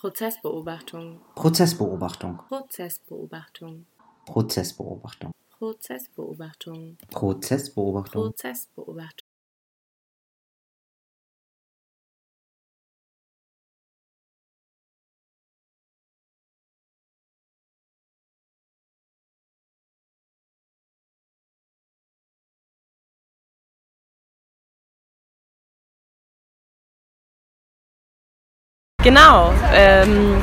Prozessbeobachtung. Prozessbeobachtung. Prozessbeobachtung. Prozessbeobachtung. Prozessbeobachtung. Prozessbeobachtung. Prozessbeobachtung. Genau. Ähm,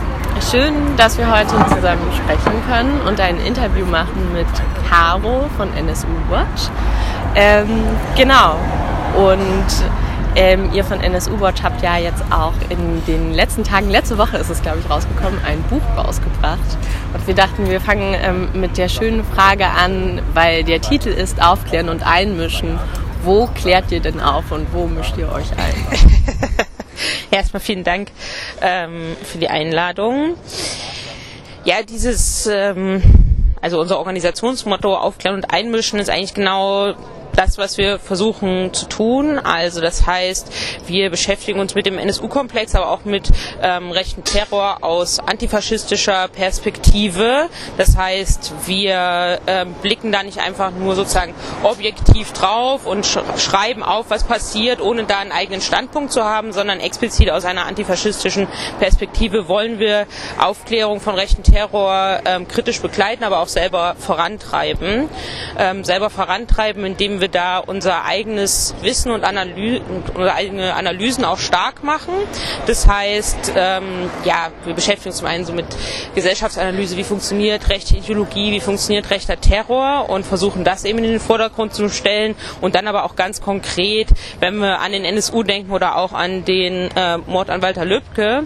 schön, dass wir heute zusammen sprechen können und ein Interview machen mit Caro von NSU Watch. Ähm, genau. Und ähm, ihr von NSU Watch habt ja jetzt auch in den letzten Tagen, letzte Woche ist es glaube ich rausgekommen, ein Buch rausgebracht. Und wir dachten, wir fangen ähm, mit der schönen Frage an, weil der Titel ist Aufklären und Einmischen. Wo klärt ihr denn auf und wo mischt ihr euch ein? Erstmal vielen Dank ähm, für die Einladung. Ja, dieses, ähm, also unser Organisationsmotto Aufklären und Einmischen ist eigentlich genau das, was wir versuchen zu tun. Also das heißt, wir beschäftigen uns mit dem NSU-Komplex, aber auch mit ähm, rechten Terror aus antifaschistischer Perspektive. Das heißt, wir äh, blicken da nicht einfach nur sozusagen objektiv drauf und sch schreiben auf, was passiert, ohne da einen eigenen Standpunkt zu haben, sondern explizit aus einer antifaschistischen Perspektive wollen wir Aufklärung von rechten Terror ähm, kritisch begleiten, aber auch selber vorantreiben. Ähm, selber vorantreiben, indem wir wir da unser eigenes Wissen und, Analy unsere eigene Analysen auch stark machen. Das heißt, ähm, ja, wir beschäftigen uns zum einen so mit Gesellschaftsanalyse, wie funktioniert rechte Ideologie, wie funktioniert rechter Terror und versuchen das eben in den Vordergrund zu stellen und dann aber auch ganz konkret, wenn wir an den NSU denken oder auch an den äh, Mord an Walter Lübcke,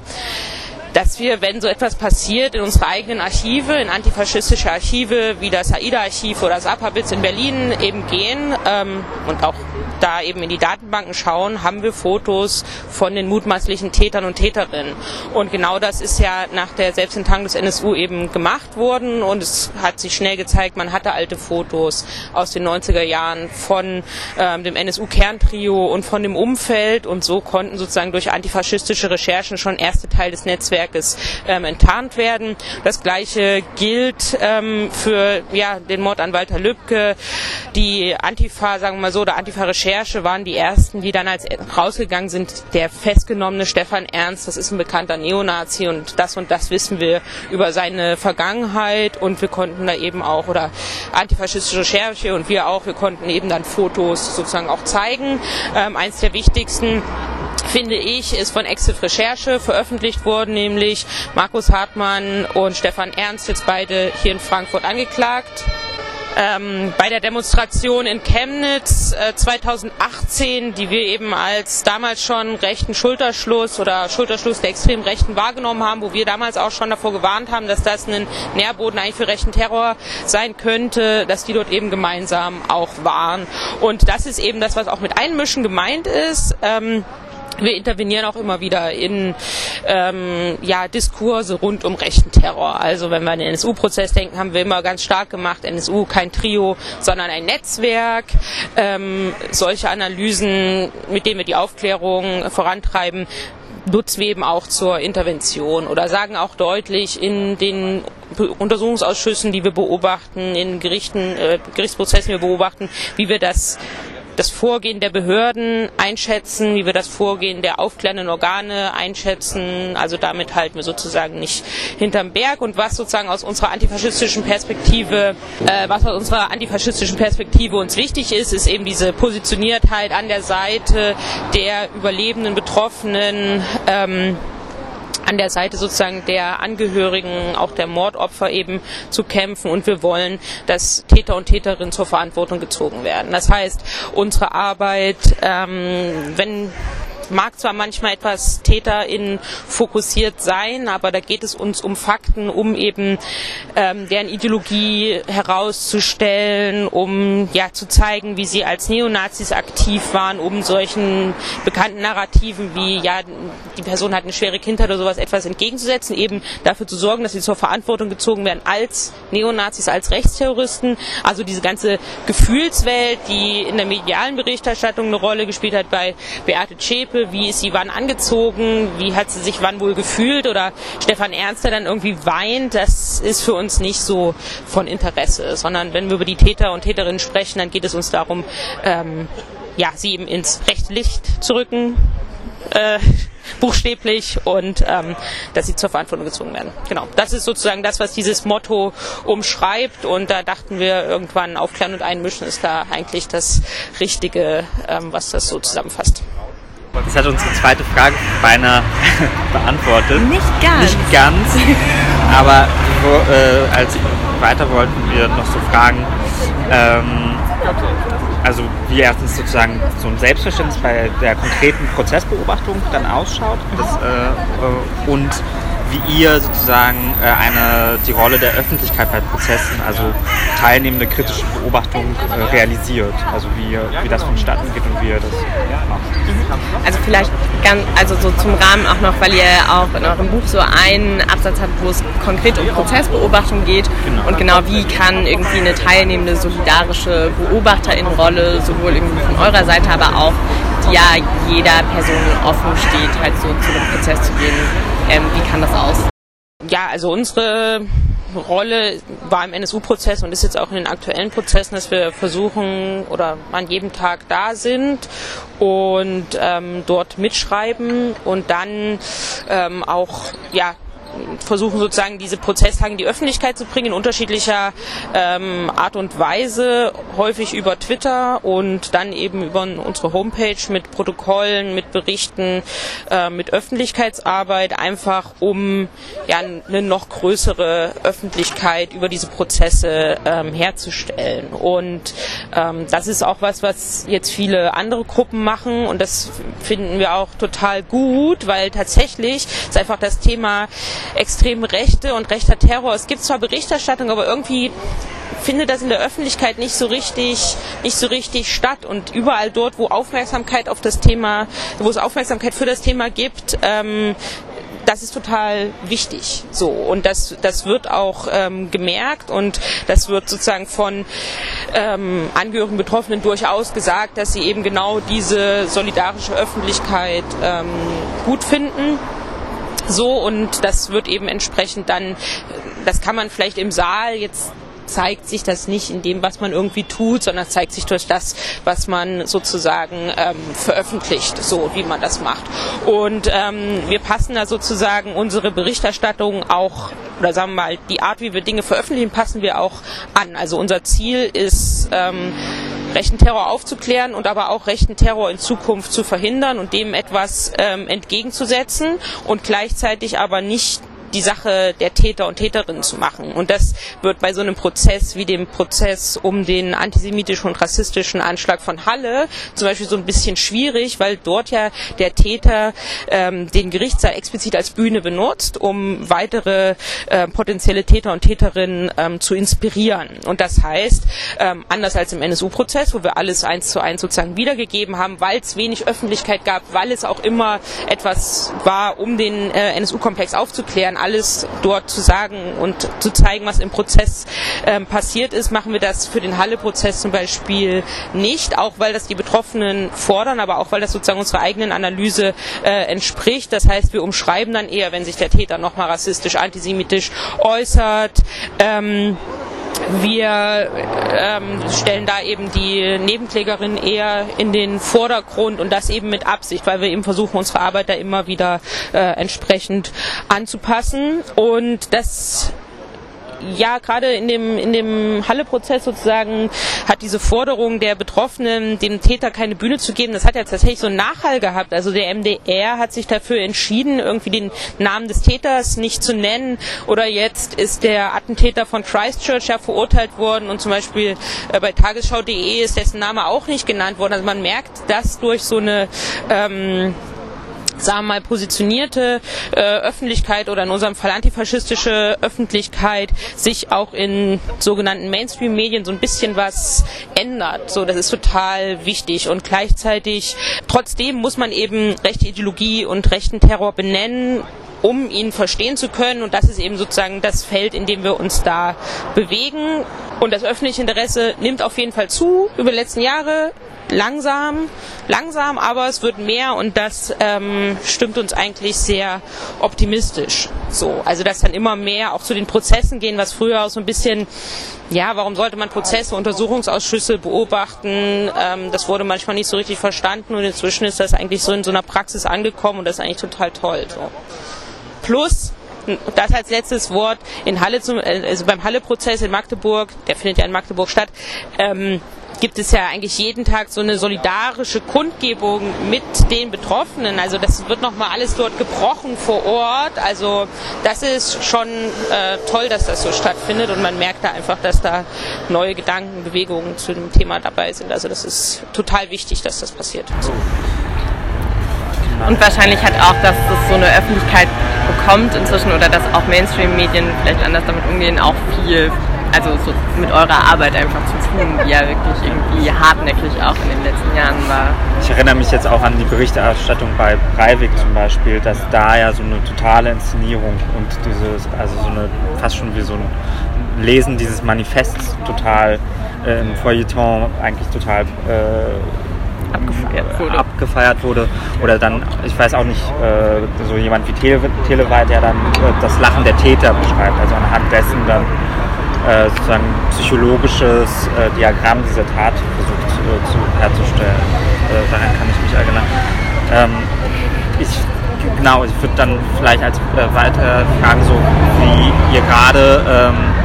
dass wir, wenn so etwas passiert, in unsere eigenen Archive, in antifaschistische Archive wie das AIDA-Archiv oder das APABITS in Berlin eben gehen ähm, und auch da eben in die Datenbanken schauen, haben wir Fotos von den mutmaßlichen Tätern und Täterinnen. Und genau das ist ja nach der Selbstenttarnung des NSU eben gemacht worden und es hat sich schnell gezeigt, man hatte alte Fotos aus den 90er Jahren von ähm, dem NSU-Kerntrio und von dem Umfeld und so konnten sozusagen durch antifaschistische Recherchen schon erste Teil des Netzwerkes ähm, enttarnt werden. Das gleiche gilt ähm, für ja, den Mord an Walter Lübcke, die Antifa, sagen wir mal so, der Antifa-Recherche Recherche waren die ersten, die dann als rausgegangen sind, der festgenommene Stefan Ernst, das ist ein bekannter Neonazi und das und das wissen wir über seine Vergangenheit und wir konnten da eben auch, oder antifaschistische Recherche und wir auch, wir konnten eben dann Fotos sozusagen auch zeigen. Ähm, eins der wichtigsten finde ich, ist von Exif Recherche veröffentlicht worden, nämlich Markus Hartmann und Stefan Ernst, jetzt beide hier in Frankfurt angeklagt ähm, bei der Demonstration in Chemnitz äh, 2018, die wir eben als damals schon rechten Schulterschluss oder Schulterschluss der extremen Rechten wahrgenommen haben, wo wir damals auch schon davor gewarnt haben, dass das ein Nährboden eigentlich für rechten Terror sein könnte, dass die dort eben gemeinsam auch waren. Und das ist eben das, was auch mit Einmischen gemeint ist. Ähm, wir intervenieren auch immer wieder in ähm, ja, Diskurse rund um rechten Terror. Also wenn wir an den NSU-Prozess denken, haben wir immer ganz stark gemacht, NSU kein Trio, sondern ein Netzwerk. Ähm, solche Analysen, mit denen wir die Aufklärung vorantreiben, nutzen wir eben auch zur Intervention oder sagen auch deutlich in den Untersuchungsausschüssen, die wir beobachten, in Gerichten, äh, Gerichtsprozessen, die wir beobachten, wie wir das das Vorgehen der Behörden einschätzen, wie wir das Vorgehen der aufklärenden Organe einschätzen. Also damit halten wir sozusagen nicht hinterm Berg. Und was sozusagen aus unserer antifaschistischen Perspektive, äh, was aus unserer antifaschistischen Perspektive uns wichtig ist, ist eben diese Positioniertheit an der Seite der überlebenden Betroffenen. Ähm, an der Seite sozusagen der Angehörigen, auch der Mordopfer eben zu kämpfen und wir wollen, dass Täter und Täterinnen zur Verantwortung gezogen werden. Das heißt, unsere Arbeit, ähm, wenn mag zwar manchmal etwas TäterInnen fokussiert sein, aber da geht es uns um Fakten, um eben ähm, deren Ideologie herauszustellen, um ja zu zeigen, wie sie als Neonazis aktiv waren, um solchen bekannten Narrativen wie ja die Person hat eine schwere Kindheit oder sowas etwas entgegenzusetzen, eben dafür zu sorgen, dass sie zur Verantwortung gezogen werden als Neonazis, als Rechtsterroristen. Also diese ganze Gefühlswelt, die in der medialen Berichterstattung eine Rolle gespielt hat bei Beate Zschäpe, Leute, wie ist sie wann angezogen, wie hat sie sich wann wohl gefühlt oder Stefan Ernst, der dann irgendwie weint, das ist für uns nicht so von Interesse, sondern wenn wir über die Täter und Täterinnen sprechen, dann geht es uns darum, ähm, ja, sie eben ins rechte Licht zu rücken, äh, buchstäblich und ähm, dass sie zur Verantwortung gezogen werden. Genau, das ist sozusagen das, was dieses Motto umschreibt und da dachten wir irgendwann aufklären und einmischen ist da eigentlich das Richtige, ähm, was das so zusammenfasst. Das hat unsere zweite Frage beinahe beantwortet. Nicht ganz. Nicht ganz, aber wo, äh, als weiter wollten wir noch so fragen, ähm, also wie erstens sozusagen so ein Selbstverständnis bei der konkreten Prozessbeobachtung dann ausschaut das, äh, äh, und wie ihr sozusagen äh, eine, die Rolle der Öffentlichkeit bei Prozessen, also teilnehmende kritische Beobachtung äh, realisiert. Also wie, wie das vonstatten geht und wie ihr das macht. Also vielleicht ganz, also so zum Rahmen auch noch, weil ihr auch in eurem Buch so einen Absatz habt, wo es konkret um Prozessbeobachtung geht Genau. und genau wie kann irgendwie eine teilnehmende solidarische Beobachterin-Rolle sowohl irgendwie von eurer Seite, aber auch ja jeder Person offen steht, halt so zu einem Prozess zu gehen. Ähm, wie kann das aus? Ja, also unsere Rolle war im NSU-Prozess und ist jetzt auch in den aktuellen Prozessen, dass wir versuchen oder an jedem Tag da sind und ähm, dort mitschreiben und dann ähm, auch ja versuchen sozusagen diese Prozesstage in die Öffentlichkeit zu bringen in unterschiedlicher ähm, Art und Weise, häufig über Twitter und dann eben über unsere Homepage mit Protokollen, mit Berichten, äh, mit Öffentlichkeitsarbeit, einfach um ja eine noch größere Öffentlichkeit über diese Prozesse ähm, herzustellen. Und ähm, das ist auch was, was jetzt viele andere Gruppen machen und das finden wir auch total gut, weil tatsächlich ist einfach das Thema extreme Rechte und rechter Terror. Es gibt zwar Berichterstattung, aber irgendwie findet das in der Öffentlichkeit nicht so richtig, nicht so richtig statt. Und überall dort, wo Aufmerksamkeit auf das Thema, wo es Aufmerksamkeit für das Thema gibt, ähm, das ist total wichtig. So und das das wird auch ähm, gemerkt und das wird sozusagen von ähm, Angehörigen Betroffenen durchaus gesagt, dass sie eben genau diese solidarische Öffentlichkeit ähm, gut finden. So und das wird eben entsprechend dann, das kann man vielleicht im Saal jetzt zeigt sich das nicht in dem, was man irgendwie tut, sondern zeigt sich durch das, was man sozusagen ähm, veröffentlicht, so wie man das macht. Und ähm, wir passen da sozusagen unsere Berichterstattung auch, oder sagen wir mal, die Art, wie wir Dinge veröffentlichen, passen wir auch an. Also unser Ziel ist, ähm, rechten Terror aufzuklären und aber auch rechten Terror in Zukunft zu verhindern und dem etwas ähm, entgegenzusetzen und gleichzeitig aber nicht die Sache der Täter und Täterinnen zu machen. Und das wird bei so einem Prozess wie dem Prozess um den antisemitischen und rassistischen Anschlag von Halle zum Beispiel so ein bisschen schwierig, weil dort ja der Täter ähm, den Gerichtssaal explizit als Bühne benutzt, um weitere äh, potenzielle Täter und Täterinnen ähm, zu inspirieren. Und das heißt, ähm, anders als im NSU-Prozess, wo wir alles eins zu eins sozusagen wiedergegeben haben, weil es wenig Öffentlichkeit gab, weil es auch immer etwas war, um den äh, NSU-Komplex aufzuklären, alles dort zu sagen und zu zeigen, was im Prozess ähm, passiert ist, machen wir das für den Halle-Prozess zum Beispiel nicht, auch weil das die Betroffenen fordern, aber auch weil das sozusagen unserer eigenen Analyse äh, entspricht. Das heißt, wir umschreiben dann eher, wenn sich der Täter nochmal rassistisch, antisemitisch äußert. Ähm, wir ähm, stellen da eben die Nebenklägerin eher in den Vordergrund und das eben mit Absicht, weil wir eben versuchen, unsere Arbeit da immer wieder äh, entsprechend anzupassen. Und das ja, gerade in dem, in dem Halle-Prozess sozusagen hat diese Forderung der Betroffenen, dem Täter keine Bühne zu geben, das hat ja tatsächlich so einen Nachhall gehabt. Also der MDR hat sich dafür entschieden, irgendwie den Namen des Täters nicht zu nennen. Oder jetzt ist der Attentäter von Christchurch ja verurteilt worden und zum Beispiel äh, bei tagesschau.de ist dessen Name auch nicht genannt worden. Also man merkt, dass durch so eine ähm, sagen wir mal, positionierte äh, Öffentlichkeit oder in unserem Fall antifaschistische Öffentlichkeit sich auch in sogenannten Mainstream-Medien so ein bisschen was ändert. So, das ist total wichtig und gleichzeitig trotzdem muss man eben rechte Ideologie und rechten Terror benennen um ihn verstehen zu können. Und das ist eben sozusagen das Feld, in dem wir uns da bewegen. Und das öffentliche Interesse nimmt auf jeden Fall zu über die letzten Jahre langsam, langsam, aber es wird mehr und das ähm, stimmt uns eigentlich sehr optimistisch. So, also dass dann immer mehr auch zu den Prozessen gehen, was früher auch so ein bisschen, ja, warum sollte man Prozesse, Untersuchungsausschüsse beobachten? Ähm, das wurde manchmal nicht so richtig verstanden und inzwischen ist das eigentlich so in so einer Praxis angekommen und das ist eigentlich total toll. So. Plus das als letztes Wort in Halle zum, also beim Halle-Prozess in Magdeburg, der findet ja in Magdeburg statt, ähm, gibt es ja eigentlich jeden Tag so eine solidarische Kundgebung mit den Betroffenen. Also das wird nochmal alles dort gebrochen vor Ort. Also das ist schon äh, toll, dass das so stattfindet und man merkt da einfach, dass da neue Gedanken, Bewegungen zu dem Thema dabei sind. Also das ist total wichtig, dass das passiert. Und wahrscheinlich hat auch, dass es so eine Öffentlichkeit bekommt inzwischen oder dass auch Mainstream-Medien vielleicht anders damit umgehen, auch viel also so mit eurer Arbeit einfach zu tun, die ja wirklich irgendwie hartnäckig auch in den letzten Jahren war. Ich erinnere mich jetzt auch an die Berichterstattung bei Breivik zum Beispiel, dass da ja so eine totale Inszenierung und dieses, also so eine, fast schon wie so ein Lesen dieses Manifests total äh, im Feuilleton eigentlich total äh, abgefeiert wurde. abgefeiert wurde. Oder dann, ich weiß auch nicht, äh, so jemand wie Tele Teleweit, der dann äh, das Lachen der Täter beschreibt, also anhand dessen dann äh, sozusagen psychologisches äh, Diagramm dieser Tat versucht äh, zu, herzustellen. Äh, daran kann ich mich erinnern. Ähm, ich, genau, ich würde dann vielleicht als weitere Frage so, wie ihr gerade ähm,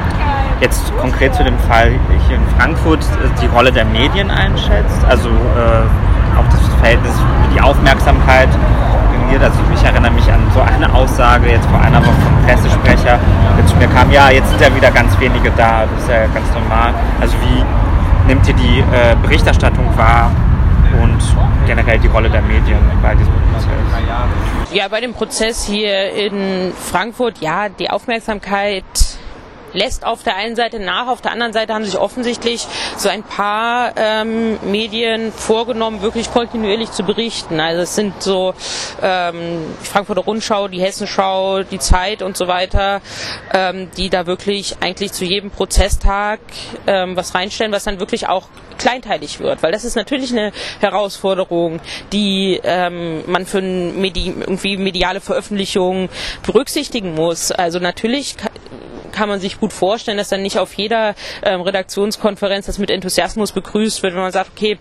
jetzt konkret zu dem Fall hier in Frankfurt äh, die Rolle der Medien einschätzt, also auch das Verhältnis, die Aufmerksamkeit reagiert. Also ich erinnere mich an so eine Aussage jetzt vor einer Woche vom Pressesprecher, der zu mir kam, ja, jetzt sind ja wieder ganz wenige da, das ist ja ganz normal. Also wie nimmt ihr die äh, Berichterstattung wahr und generell die Rolle der Medien bei diesem Prozess? Ja, bei dem Prozess hier in Frankfurt, ja, die Aufmerksamkeit lässt auf der einen Seite nach, auf der anderen Seite haben sich offensichtlich so ein paar ähm, Medien vorgenommen, wirklich kontinuierlich zu berichten. Also es sind so ähm, die Frankfurter Rundschau, die Hessenschau, die Zeit und so weiter, ähm, die da wirklich eigentlich zu jedem Prozesstag ähm, was reinstellen, was dann wirklich auch kleinteilig wird, weil das ist natürlich eine Herausforderung, die ähm, man für Medi irgendwie mediale Veröffentlichung berücksichtigen muss. Also natürlich kann man sich gut vorstellen, dass dann nicht auf jeder ähm, Redaktionskonferenz das mit Enthusiasmus begrüßt wird, wenn man sagt, okay,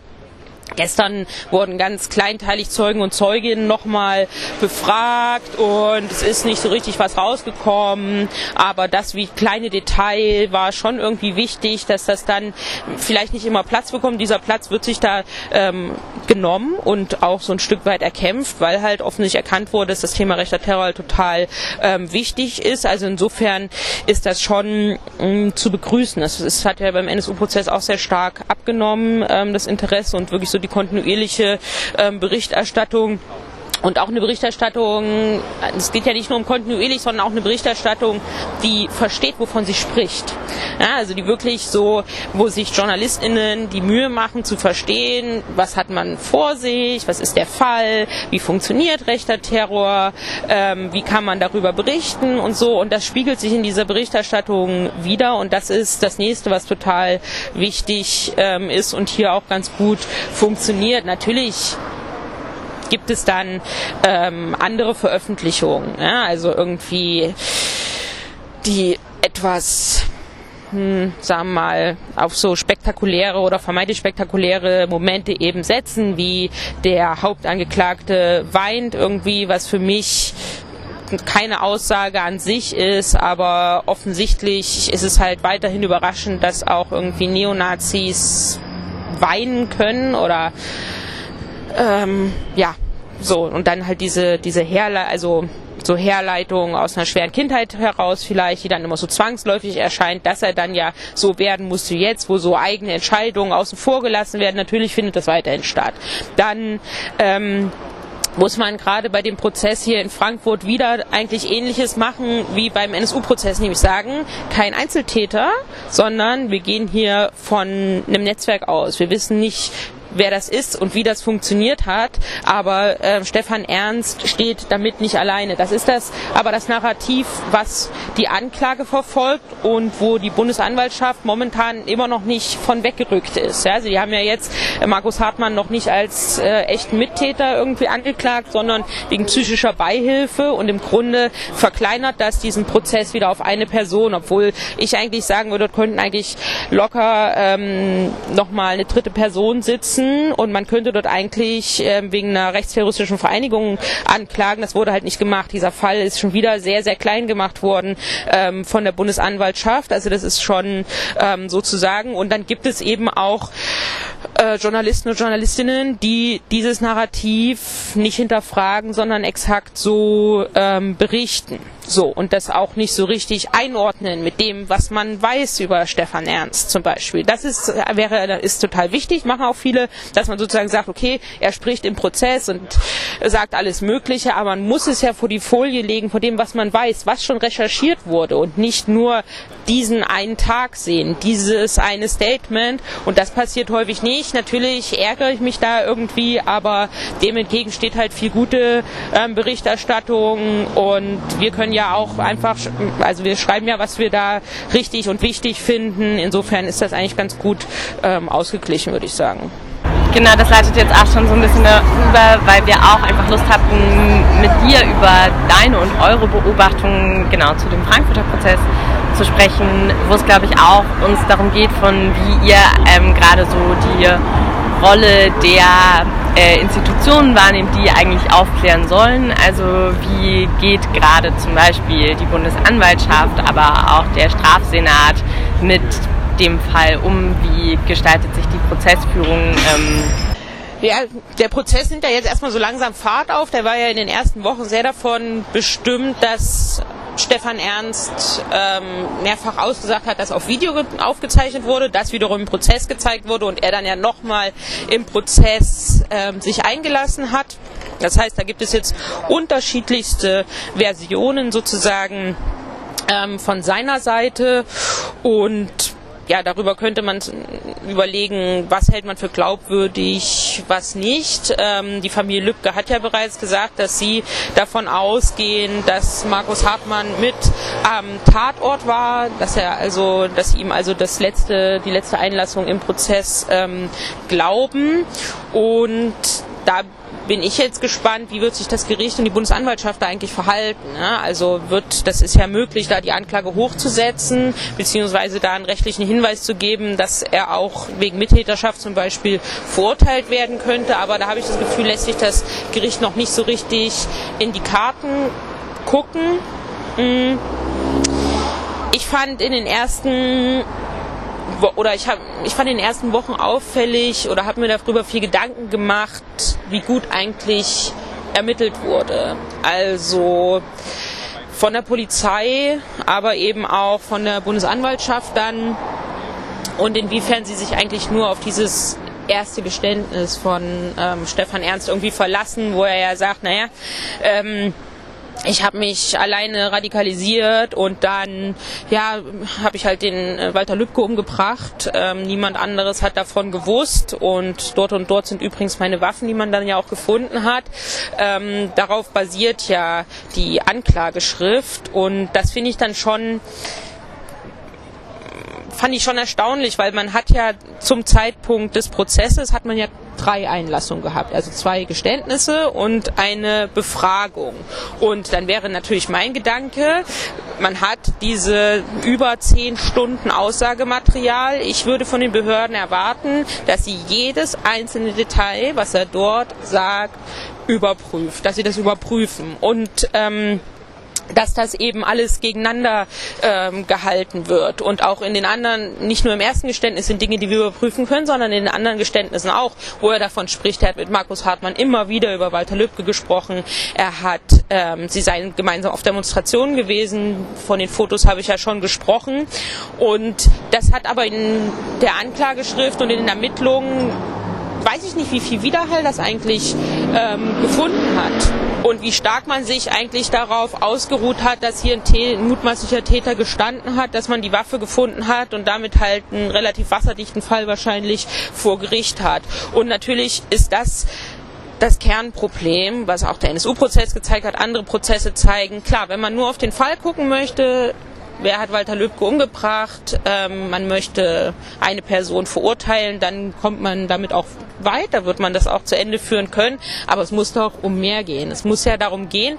Gestern wurden ganz kleinteilig Zeugen und Zeuginnen nochmal befragt und es ist nicht so richtig was rausgekommen. Aber das wie kleine Detail war schon irgendwie wichtig, dass das dann vielleicht nicht immer Platz bekommt. Dieser Platz wird sich da ähm, genommen und auch so ein Stück weit erkämpft, weil halt offensichtlich erkannt wurde, dass das Thema rechter Terror total ähm, wichtig ist. Also insofern ist das schon ähm, zu begrüßen. Das, das hat ja beim NSU-Prozess auch sehr stark abgenommen, ähm, das Interesse und wirklich so die kontinuierliche ähm, Berichterstattung und auch eine Berichterstattung, es geht ja nicht nur um kontinuierlich, sondern auch eine Berichterstattung, die versteht, wovon sie spricht. Ja, also die wirklich so, wo sich JournalistInnen die Mühe machen zu verstehen, was hat man vor sich, was ist der Fall, wie funktioniert rechter Terror, ähm, wie kann man darüber berichten und so. Und das spiegelt sich in dieser Berichterstattung wieder und das ist das nächste, was total wichtig ähm, ist und hier auch ganz gut funktioniert. Natürlich gibt es dann ähm, andere Veröffentlichungen. Ja? Also irgendwie die etwas hm, sagen wir mal, auf so spektakuläre oder vermeintlich spektakuläre Momente eben setzen, wie der Hauptangeklagte weint irgendwie, was für mich keine Aussage an sich ist, aber offensichtlich ist es halt weiterhin überraschend, dass auch irgendwie Neonazis weinen können oder ähm, ja, so, und dann halt diese, diese Herleitung, also so Herleitung aus einer schweren Kindheit heraus vielleicht, die dann immer so zwangsläufig erscheint, dass er dann ja so werden musste jetzt, wo so eigene Entscheidungen außen vor gelassen werden. Natürlich findet das weiterhin statt. Dann ähm, muss man gerade bei dem Prozess hier in Frankfurt wieder eigentlich ähnliches machen wie beim NSU-Prozess, nämlich sagen, kein Einzeltäter, sondern wir gehen hier von einem Netzwerk aus. Wir wissen nicht, wer das ist und wie das funktioniert hat. Aber äh, Stefan Ernst steht damit nicht alleine. Das ist das, aber das Narrativ, was die Anklage verfolgt und wo die Bundesanwaltschaft momentan immer noch nicht von weggerückt ist. Ja, also haben ja jetzt äh, Markus Hartmann noch nicht als äh, echten Mittäter irgendwie angeklagt, sondern wegen psychischer Beihilfe und im Grunde verkleinert das diesen Prozess wieder auf eine Person, obwohl ich eigentlich sagen würde, dort könnten eigentlich locker ähm, nochmal eine dritte Person sitzen und man könnte dort eigentlich ähm, wegen einer rechtsterroristischen Vereinigung anklagen. Das wurde halt nicht gemacht. Dieser Fall ist schon wieder sehr, sehr klein gemacht worden ähm, von der Bundesanwaltschaft. Also das ist schon ähm, sozusagen. Und dann gibt es eben auch äh, Journalisten und Journalistinnen, die dieses Narrativ nicht hinterfragen, sondern exakt so ähm, berichten. So, und das auch nicht so richtig einordnen mit dem, was man weiß über Stefan Ernst zum Beispiel. Das ist, wäre, ist total wichtig, machen auch viele, dass man sozusagen sagt, okay, er spricht im Prozess und sagt alles Mögliche, aber man muss es ja vor die Folie legen, vor dem, was man weiß, was schon recherchiert wurde und nicht nur diesen einen Tag sehen, dieses eine Statement und das passiert häufig nicht. Natürlich ärgere ich mich da irgendwie, aber dem entgegen steht halt viel gute ähm, Berichterstattung und wir können ja auch einfach, also wir schreiben ja, was wir da richtig und wichtig finden. Insofern ist das eigentlich ganz gut ähm, ausgeglichen, würde ich sagen. Genau, das leitet jetzt auch schon so ein bisschen über, weil wir auch einfach Lust hatten, mit dir über deine und eure Beobachtungen genau zu dem Frankfurter Prozess zu sprechen, wo es glaube ich auch uns darum geht, von wie ihr ähm, gerade so die Rolle der äh, Institutionen wahrnehmt, die eigentlich aufklären sollen. Also wie geht gerade zum Beispiel die Bundesanwaltschaft, aber auch der Strafsenat mit dem Fall um? Wie gestaltet sich die Prozessführung? Ähm ja, der Prozess nimmt ja jetzt erstmal so langsam Fahrt auf. Der war ja in den ersten Wochen sehr davon bestimmt, dass Stefan Ernst ähm, mehrfach ausgesagt hat, dass auf Video aufgezeichnet wurde, das wiederum im Prozess gezeigt wurde und er dann ja nochmal im Prozess ähm, sich eingelassen hat. Das heißt, da gibt es jetzt unterschiedlichste Versionen sozusagen ähm, von seiner Seite und ja, darüber könnte man überlegen, was hält man für glaubwürdig, was nicht. Ähm, die Familie Lübcke hat ja bereits gesagt, dass sie davon ausgehen, dass Markus Hartmann mit am Tatort war, dass er also, dass sie ihm also das letzte, die letzte Einlassung im Prozess ähm, glauben. Und da bin ich jetzt gespannt, wie wird sich das Gericht und die Bundesanwaltschaft da eigentlich verhalten. Ne? Also wird, das ist ja möglich, da die Anklage hochzusetzen, beziehungsweise da einen rechtlichen Hinweis zu geben, dass er auch wegen Mittäterschaft zum Beispiel verurteilt werden könnte. Aber da habe ich das Gefühl, lässt sich das Gericht noch nicht so richtig in die Karten gucken. Mm. Ich fand in den ersten oder ich, hab, ich fand in den ersten Wochen auffällig oder habe mir darüber viel Gedanken gemacht, wie gut eigentlich ermittelt wurde. Also von der Polizei, aber eben auch von der Bundesanwaltschaft dann und inwiefern sie sich eigentlich nur auf dieses erste Geständnis von ähm, Stefan Ernst irgendwie verlassen, wo er ja sagt, naja, ähm, ich habe mich alleine radikalisiert und dann ja habe ich halt den äh, Walter Lübcke umgebracht. Ähm, niemand anderes hat davon gewusst und dort und dort sind übrigens meine Waffen, die man dann ja auch gefunden hat. Ähm, darauf basiert ja die Anklageschrift und das finde ich dann schon fand ich schon erstaunlich, weil man hat ja zum Zeitpunkt des Prozesses hat man ja drei Einlassungen gehabt, also zwei Geständnisse und eine Befragung. Und dann wäre natürlich mein Gedanke, man hat diese über zehn Stunden Aussagematerial. Ich würde von den Behörden erwarten, dass sie jedes einzelne Detail, was er dort sagt, überprüft, dass sie das überprüfen. Und ähm, dass das eben alles gegeneinander ähm, gehalten wird. Und auch in den anderen, nicht nur im ersten Geständnis sind Dinge, die wir überprüfen können, sondern in den anderen Geständnissen auch, wo er davon spricht. Er hat mit Markus Hartmann immer wieder über Walter Lübcke gesprochen. Er hat, ähm, sie seien gemeinsam auf Demonstrationen gewesen. Von den Fotos habe ich ja schon gesprochen. Und das hat aber in der Anklageschrift und in den Ermittlungen weiß ich nicht, wie viel Widerhall das eigentlich ähm, gefunden hat. Und wie stark man sich eigentlich darauf ausgeruht hat, dass hier ein, ein, mutmaßlicher Täter gestanden hat, dass man die Waffe gefunden hat und damit halt einen relativ wasserdichten Fall wahrscheinlich vor Gericht hat. Und natürlich ist das das Kernproblem, was auch der NSU-Prozess gezeigt hat, andere Prozesse zeigen. Klar, wenn man nur auf den Fall gucken möchte, wer hat Walter Lübcke umgebracht, ähm, man möchte eine Person verurteilen, dann kommt man damit auch weiter, wird man das auch zu Ende führen können. Aber es muss doch um mehr gehen. Es muss ja darum gehen,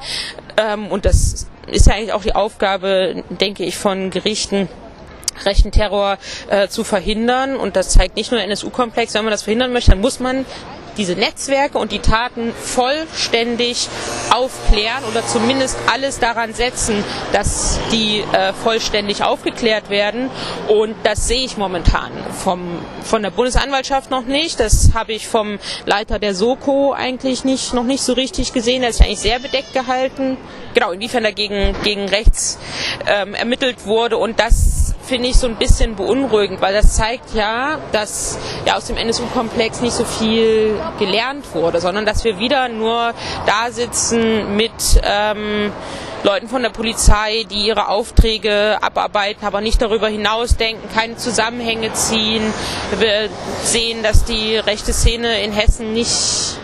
ähm, und das ist ja eigentlich auch die Aufgabe, denke ich, von Gerichten, rechten Terror äh, zu verhindern. Und das zeigt nicht nur der NSU-Komplex. Wenn man das verhindern möchte, dann muss man diese Netzwerke und die Taten vollständig aufklären oder zumindest alles daran setzen, dass die äh, vollständig aufgeklärt werden. Und das sehe ich momentan vom, von der Bundesanwaltschaft noch nicht. Das habe ich vom Leiter der Soko eigentlich nicht, noch nicht so richtig gesehen. Er ist eigentlich sehr bedeckt gehalten. Genau, inwiefern dagegen gegen rechts ähm, ermittelt wurde. Und das finde ich so ein bisschen beunruhigend, weil das zeigt ja, dass ja aus dem NSU-Komplex nicht so viel gelernt wurde, sondern dass wir wieder nur da sitzen mit ähm, Leuten von der Polizei, die ihre Aufträge abarbeiten, aber nicht darüber hinaus denken, keine Zusammenhänge ziehen. Wir sehen, dass die rechte Szene in Hessen nicht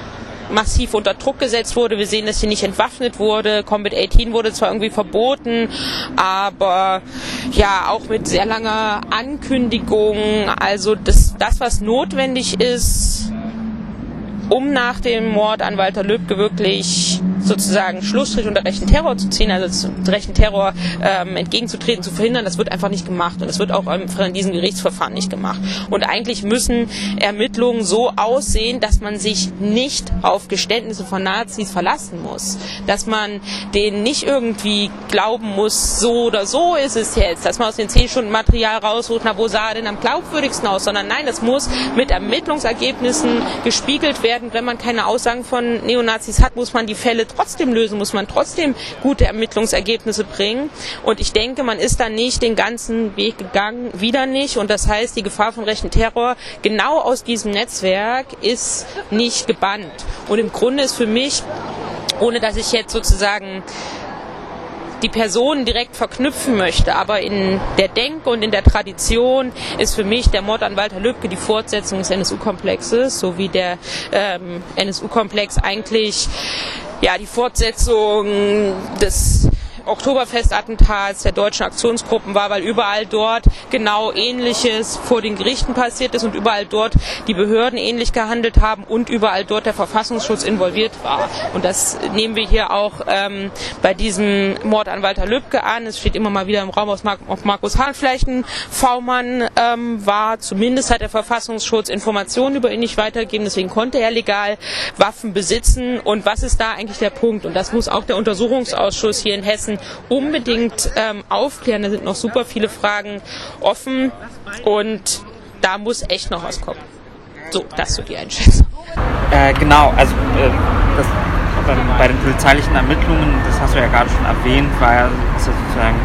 massiv unter Druck gesetzt wurde. Wir sehen, dass sie nicht entwaffnet wurde. Combat 18 wurde zwar irgendwie verboten, aber ja, auch mit sehr langer Ankündigung. Also das, das was notwendig ist, um nach dem Mord an Walter Lübcke wirklich sozusagen Schlussstrich unter rechten Terror zu ziehen, also rechten Terror ähm, entgegenzutreten, zu verhindern, das wird einfach nicht gemacht und das wird auch in diesem Gerichtsverfahren nicht gemacht. Und eigentlich müssen Ermittlungen so aussehen, dass man sich nicht auf Geständnisse von Nazis verlassen muss, dass man denen nicht irgendwie glauben muss, so oder so ist es jetzt, dass man aus den zehn Stunden Material raussucht, na wo sah er denn am glaubwürdigsten aus, sondern nein, das muss mit Ermittlungsergebnissen gespiegelt werden. Wenn man keine Aussagen von Neonazis hat, muss man die Fälle trotzdem lösen, muss man trotzdem gute Ermittlungsergebnisse bringen. Und ich denke, man ist da nicht den ganzen Weg gegangen, wieder nicht. Und das heißt, die Gefahr von rechten Terror genau aus diesem Netzwerk ist nicht gebannt. Und im Grunde ist für mich, ohne dass ich jetzt sozusagen die Personen direkt verknüpfen möchte. Aber in der Denke und in der Tradition ist für mich der Mord an Walter Lübcke die Fortsetzung des NSU-Komplexes, so wie der ähm, NSU-Komplex eigentlich ja die Fortsetzung des Oktoberfestattentats der deutschen Aktionsgruppen war, weil überall dort genau Ähnliches vor den Gerichten passiert ist und überall dort die Behörden ähnlich gehandelt haben und überall dort der Verfassungsschutz involviert war. Und das nehmen wir hier auch ähm, bei diesem Mord an Walter Lübcke an. Es steht immer mal wieder im Raum, ob Markus Hahn vielleicht ein V-Mann ähm, war. Zumindest hat der Verfassungsschutz Informationen über ihn nicht weitergegeben. Deswegen konnte er legal Waffen besitzen. Und was ist da eigentlich der Punkt? Und das muss auch der Untersuchungsausschuss hier in Hessen unbedingt ähm, aufklären. Da sind noch super viele Fragen offen und da muss echt noch was kommen. So, das so die Einschätzung. Äh, genau, also äh, das, bei den polizeilichen Ermittlungen, das hast du ja gerade schon erwähnt, war ja sozusagen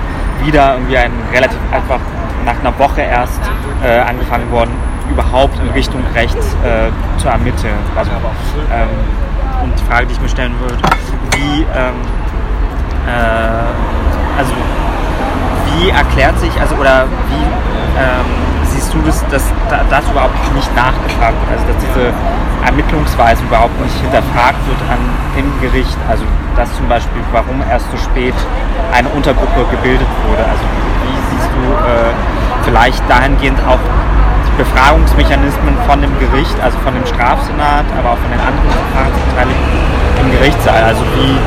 wieder irgendwie ein relativ einfach nach einer Woche erst äh, angefangen worden, überhaupt in Richtung rechts äh, zu ermitteln. Also, ähm, und die Frage, die ich mir stellen würde, wie ähm, äh, also wie erklärt sich, also oder wie ähm, siehst du das, dass das überhaupt nicht nachgefragt wird, also dass diese Ermittlungsweise überhaupt nicht hinterfragt wird an, im Gericht, also dass zum Beispiel, warum erst so spät eine Untergruppe gebildet wurde, also wie siehst du äh, vielleicht dahingehend auch die Befragungsmechanismen von dem Gericht, also von dem Strafsenat, aber auch von den anderen Verfahrensbeteiligten im Gerichtssaal, also wie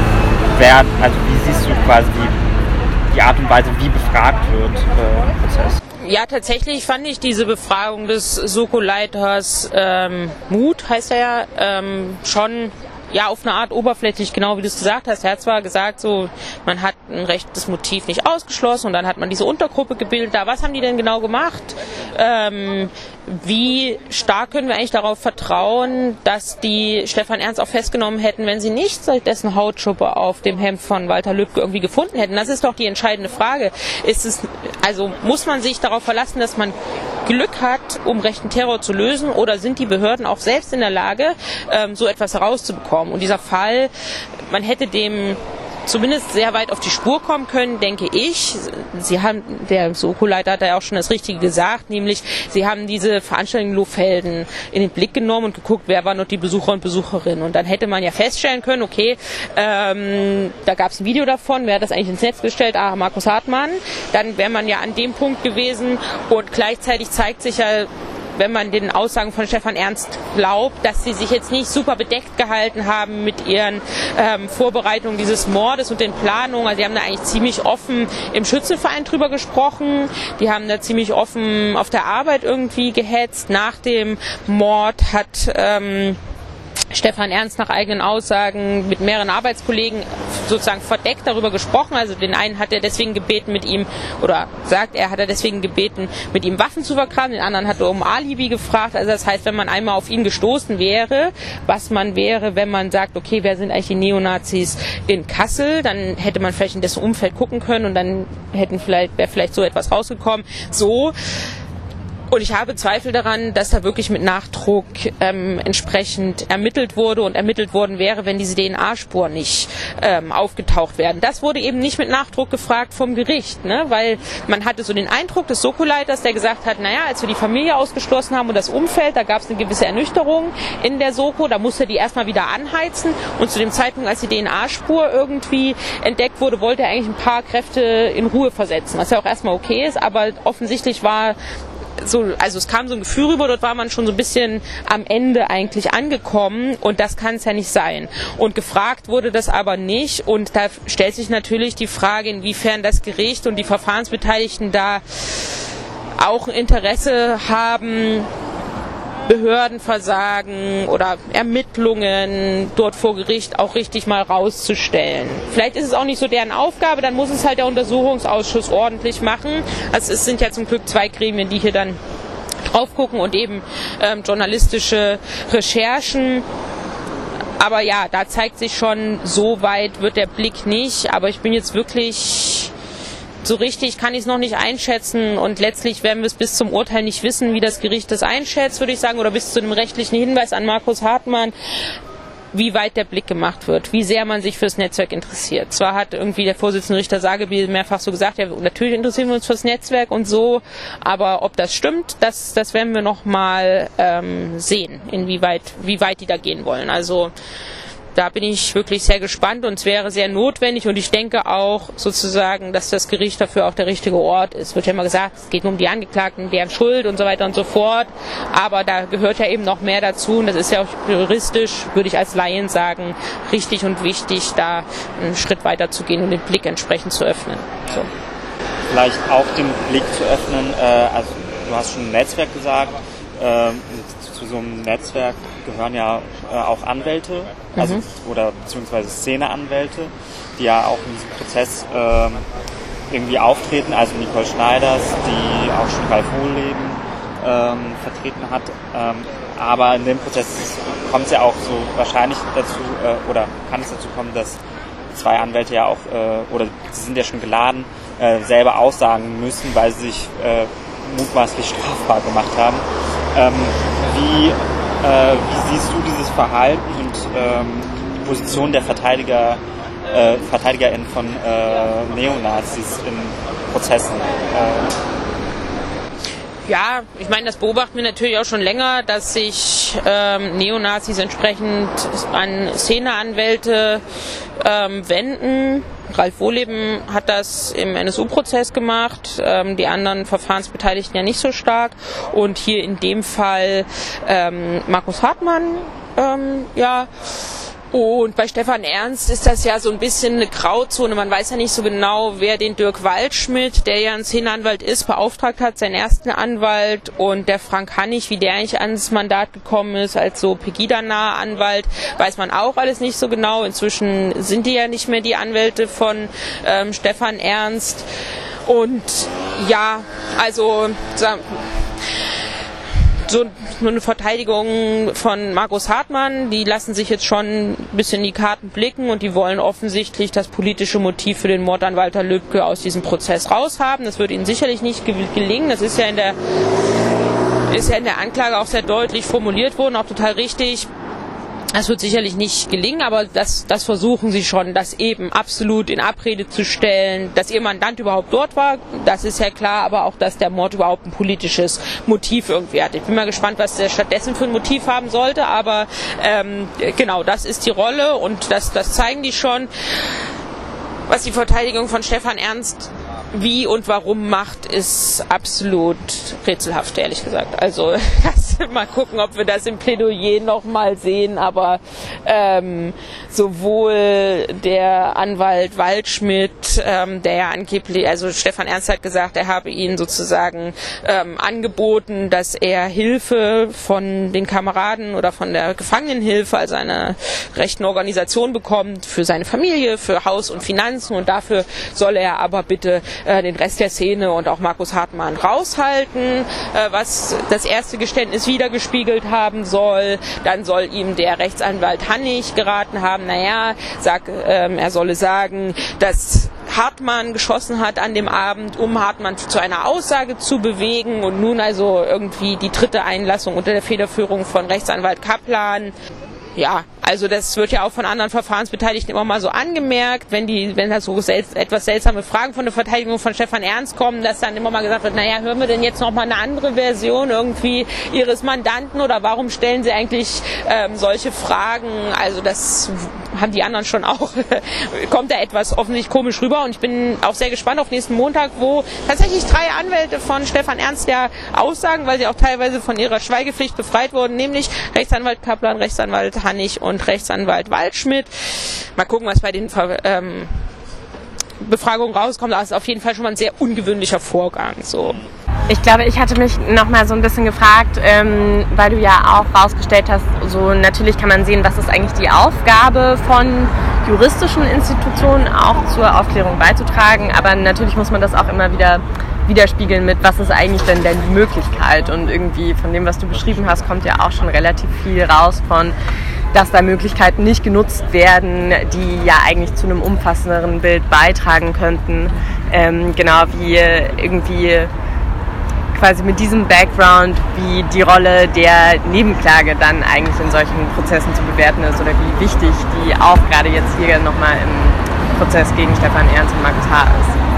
wer, also wie siehst du quasi die, die Art und Weise, wie befragt wird äh, im Prozess? Ja, tatsächlich fand ich diese Befragung des Soko-Leiters ähm, Mut, heißt er ja, ähm, schon ja auf eine Art oberflächlich, genau wie du es gesagt hast. Er hat zwar gesagt, so man hat ein rechtes Motiv nicht ausgeschlossen und dann hat man diese Untergruppe gebildet. Da, was haben die denn genau gemacht? Ähm, wie stark können wir eigentlich darauf vertrauen, dass die Stefan Ernst auch festgenommen hätten, wenn sie nicht dessen Hautschuppe auf dem Hemd von Walter Lübcke irgendwie gefunden hätten? Das ist doch die entscheidende Frage. Ist es Also muss man sich darauf verlassen, dass man Glück hat, um rechten Terror zu lösen, oder sind die Behörden auch selbst in der Lage, ähm, so etwas herauszubekommen? Und dieser Fall, man hätte dem zumindest sehr weit auf die Spur kommen können, denke ich. Sie haben, der Soko-Leiter hat ja auch schon das Richtige gesagt, nämlich Sie haben diese Veranstaltung in Lohfelden in den Blick genommen und geguckt, wer waren noch die Besucher und Besucherinnen. Und dann hätte man ja feststellen können, okay, ähm, da gab es ein Video davon, wer hat das eigentlich ins Netz gestellt? Ah, Markus Hartmann. Dann wäre man ja an dem Punkt gewesen und gleichzeitig zeigt sich ja wenn man den Aussagen von Stefan Ernst glaubt, dass sie sich jetzt nicht super bedeckt gehalten haben mit ihren ähm, Vorbereitungen dieses Mordes und den Planungen. Also die haben da eigentlich ziemlich offen im Schützenverein drüber gesprochen. Die haben da ziemlich offen auf der Arbeit irgendwie gehetzt. Nach dem Mord hat ähm, Stefan Ernst nach eigenen Aussagen mit mehreren Arbeitskollegen sozusagen verdeckt darüber gesprochen. Also den einen hat er deswegen gebeten, mit ihm, oder sagt er, hat er deswegen gebeten, mit ihm Waffen zu vergraben, den anderen hat er um Alibi gefragt. Also das heißt, wenn man einmal auf ihn gestoßen wäre, was man wäre, wenn man sagt, okay, wer sind eigentlich die Neonazis in Kassel, dann hätte man vielleicht in dessen Umfeld gucken können und dann hätten vielleicht, wäre vielleicht so etwas rausgekommen. So und ich habe Zweifel daran, dass da wirklich mit Nachdruck ähm, entsprechend ermittelt wurde und ermittelt worden wäre, wenn diese DNA-Spur nicht ähm, aufgetaucht werden. Das wurde eben nicht mit Nachdruck gefragt vom Gericht, ne? weil man hatte so den Eindruck des Soko-Leiters, der gesagt hat, naja, als wir die Familie ausgeschlossen haben und das Umfeld, da gab es eine gewisse Ernüchterung in der Soko, da musste die erstmal wieder anheizen und zu dem Zeitpunkt, als die DNA-Spur irgendwie entdeckt wurde, wollte er eigentlich ein paar Kräfte in Ruhe versetzen, was ja auch erstmal okay ist, aber offensichtlich war so, also es kam so ein Gefühl rüber, dort war man schon so ein bisschen am Ende eigentlich angekommen und das kann es ja nicht sein. Und gefragt wurde das aber nicht und da stellt sich natürlich die Frage, inwiefern das Gericht und die Verfahrensbeteiligten da auch ein Interesse haben, Behördenversagen oder Ermittlungen dort vor Gericht auch richtig mal rauszustellen. Vielleicht ist es auch nicht so deren Aufgabe, dann muss es halt der Untersuchungsausschuss ordentlich machen. Also es sind ja zum Glück zwei Gremien, die hier dann drauf gucken und eben ähm, journalistische Recherchen. Aber ja, da zeigt sich schon, so weit wird der Blick nicht. Aber ich bin jetzt wirklich so richtig kann ich es noch nicht einschätzen und letztlich werden wir es bis zum Urteil nicht wissen, wie das Gericht das einschätzt, würde ich sagen, oder bis zu dem rechtlichen Hinweis an Markus Hartmann wie weit der Blick gemacht wird, wie sehr man sich fürs Netzwerk interessiert. Zwar hat irgendwie der Vorsitzende Richter Sagebiel mehrfach so gesagt, ja, natürlich interessieren wir uns fürs Netzwerk und so, aber ob das stimmt, das, das werden wir noch mal ähm, sehen, inwieweit, wie weit die da gehen wollen. Also da bin ich wirklich sehr gespannt und es wäre sehr notwendig und ich denke auch sozusagen, dass das Gericht dafür auch der richtige Ort ist. Es wird ja immer gesagt, es geht nur um die Angeklagten, deren Schuld und so weiter und so fort. Aber da gehört ja eben noch mehr dazu und das ist ja auch juristisch, würde ich als Laien sagen, richtig und wichtig, da einen Schritt weiter zu gehen und den Blick entsprechend zu öffnen. So. Vielleicht auch den Blick zu öffnen, äh, also du hast schon Netzwerk gesagt, äh, zu so einem Netzwerk gehören ja äh, auch Anwälte, also mhm. oder beziehungsweise Szeneanwälte, die ja auch in diesem Prozess ähm, irgendwie auftreten. Also Nicole Schneiders, die auch schon Ralf Wohlleben ähm, vertreten hat. Ähm, aber in dem Prozess kommt es ja auch so wahrscheinlich dazu, äh, oder kann es dazu kommen, dass zwei Anwälte ja auch, äh, oder sie sind ja schon geladen, äh, selber aussagen müssen, weil sie sich äh, mutmaßlich strafbar gemacht haben. Ähm, wie äh, wie siehst du dieses Verhalten und ähm, die Position der Verteidiger, äh, VerteidigerInnen von äh, Neonazis in Prozessen? Ja, ich meine, das beobachten wir natürlich auch schon länger, dass sich ähm, Neonazis entsprechend an Szeneanwälte ähm, wenden. Ralf Wohleben hat das im NSU-Prozess gemacht, ähm, die anderen Verfahrensbeteiligten ja nicht so stark. Und hier in dem Fall ähm, Markus Hartmann, ähm, ja, und bei Stefan Ernst ist das ja so ein bisschen eine Grauzone. Man weiß ja nicht so genau, wer den Dirk Waldschmidt, der ja ein Szenenanwalt ist, beauftragt hat, seinen ersten Anwalt. Und der Frank Hannig, wie der eigentlich ans Mandat gekommen ist, als so Pegida-nahe Anwalt, weiß man auch alles nicht so genau. Inzwischen sind die ja nicht mehr die Anwälte von ähm, Stefan Ernst. Und ja, also so eine Verteidigung von Markus Hartmann, die lassen sich jetzt schon ein bisschen in die Karten blicken und die wollen offensichtlich das politische Motiv für den Mord an Walter Lübcke aus diesem Prozess raushaben. Das wird ihnen sicherlich nicht gelingen. Das ist ja in der ist ja in der Anklage auch sehr deutlich formuliert worden, auch total richtig. Das wird sicherlich nicht gelingen, aber das, das versuchen sie schon, das eben absolut in Abrede zu stellen, dass ihr Mandant überhaupt dort war, das ist ja klar, aber auch, dass der Mord überhaupt ein politisches Motiv irgendwie hat. Ich bin mal gespannt, was der stattdessen für ein Motiv haben sollte, aber ähm, genau, das ist die Rolle und das, das zeigen die schon. Was die Verteidigung von Stefan Ernst wie und warum macht, ist absolut rätselhaft, ehrlich gesagt. Also mal gucken, ob wir das im Plädoyer nochmal sehen, aber ähm, sowohl der Anwalt Waldschmidt, ähm, der ja angeblich, also Stefan Ernst hat gesagt, er habe ihnen sozusagen ähm, angeboten, dass er Hilfe von den Kameraden oder von der Gefangenenhilfe, also einer rechten Organisation bekommt für seine Familie, für Haus und Finanzen und dafür soll er aber bitte äh, den Rest der Szene und auch Markus Hartmann raushalten, äh, was das erste Geständnis wiedergespiegelt haben soll. Dann soll ihm der Rechtsanwalt Hannig geraten haben, naja, sag, ähm, er solle sagen, dass Hartmann geschossen hat an dem Abend, um Hartmann zu einer Aussage zu bewegen und nun also irgendwie die dritte Einlassung unter der Federführung von Rechtsanwalt Kaplan. Ja, also das wird ja auch von anderen Verfahrensbeteiligten immer mal so angemerkt, wenn die, wenn da so sel etwas seltsame Fragen von der Verteidigung von Stefan Ernst kommen, dass dann immer mal gesagt wird, naja, hören wir denn jetzt noch mal eine andere Version irgendwie Ihres Mandanten oder warum stellen Sie eigentlich ähm, solche Fragen? Also das haben die anderen schon auch, kommt da etwas offensichtlich komisch rüber und ich bin auch sehr gespannt auf nächsten Montag, wo tatsächlich drei Anwälte von Stefan Ernst ja aussagen, weil sie auch teilweise von ihrer Schweigepflicht befreit wurden, nämlich Rechtsanwalt Kaplan, Rechtsanwalt Hannig und Rechtsanwalt Waldschmidt. Mal gucken, was bei den ähm, Befragungen rauskommt. Das ist auf jeden Fall schon mal ein sehr ungewöhnlicher Vorgang. So. Ich glaube, ich hatte mich noch mal so ein bisschen gefragt, ähm, weil du ja auch rausgestellt hast, so natürlich kann man sehen, was ist eigentlich die Aufgabe von juristischen Institutionen auch zur Aufklärung beizutragen, aber natürlich muss man das auch immer wieder widerspiegeln mit, was ist eigentlich denn denn die Möglichkeit und irgendwie von dem, was du beschrieben hast, kommt ja auch schon relativ viel raus von dass da Möglichkeiten nicht genutzt werden, die ja eigentlich zu einem umfassenderen Bild beitragen könnten. Ähm, genau wie irgendwie quasi mit diesem Background, wie die Rolle der Nebenklage dann eigentlich in solchen Prozessen zu bewerten ist oder wie wichtig die auch gerade jetzt hier nochmal im Prozess gegen Stefan Ernst und Markus H. ist.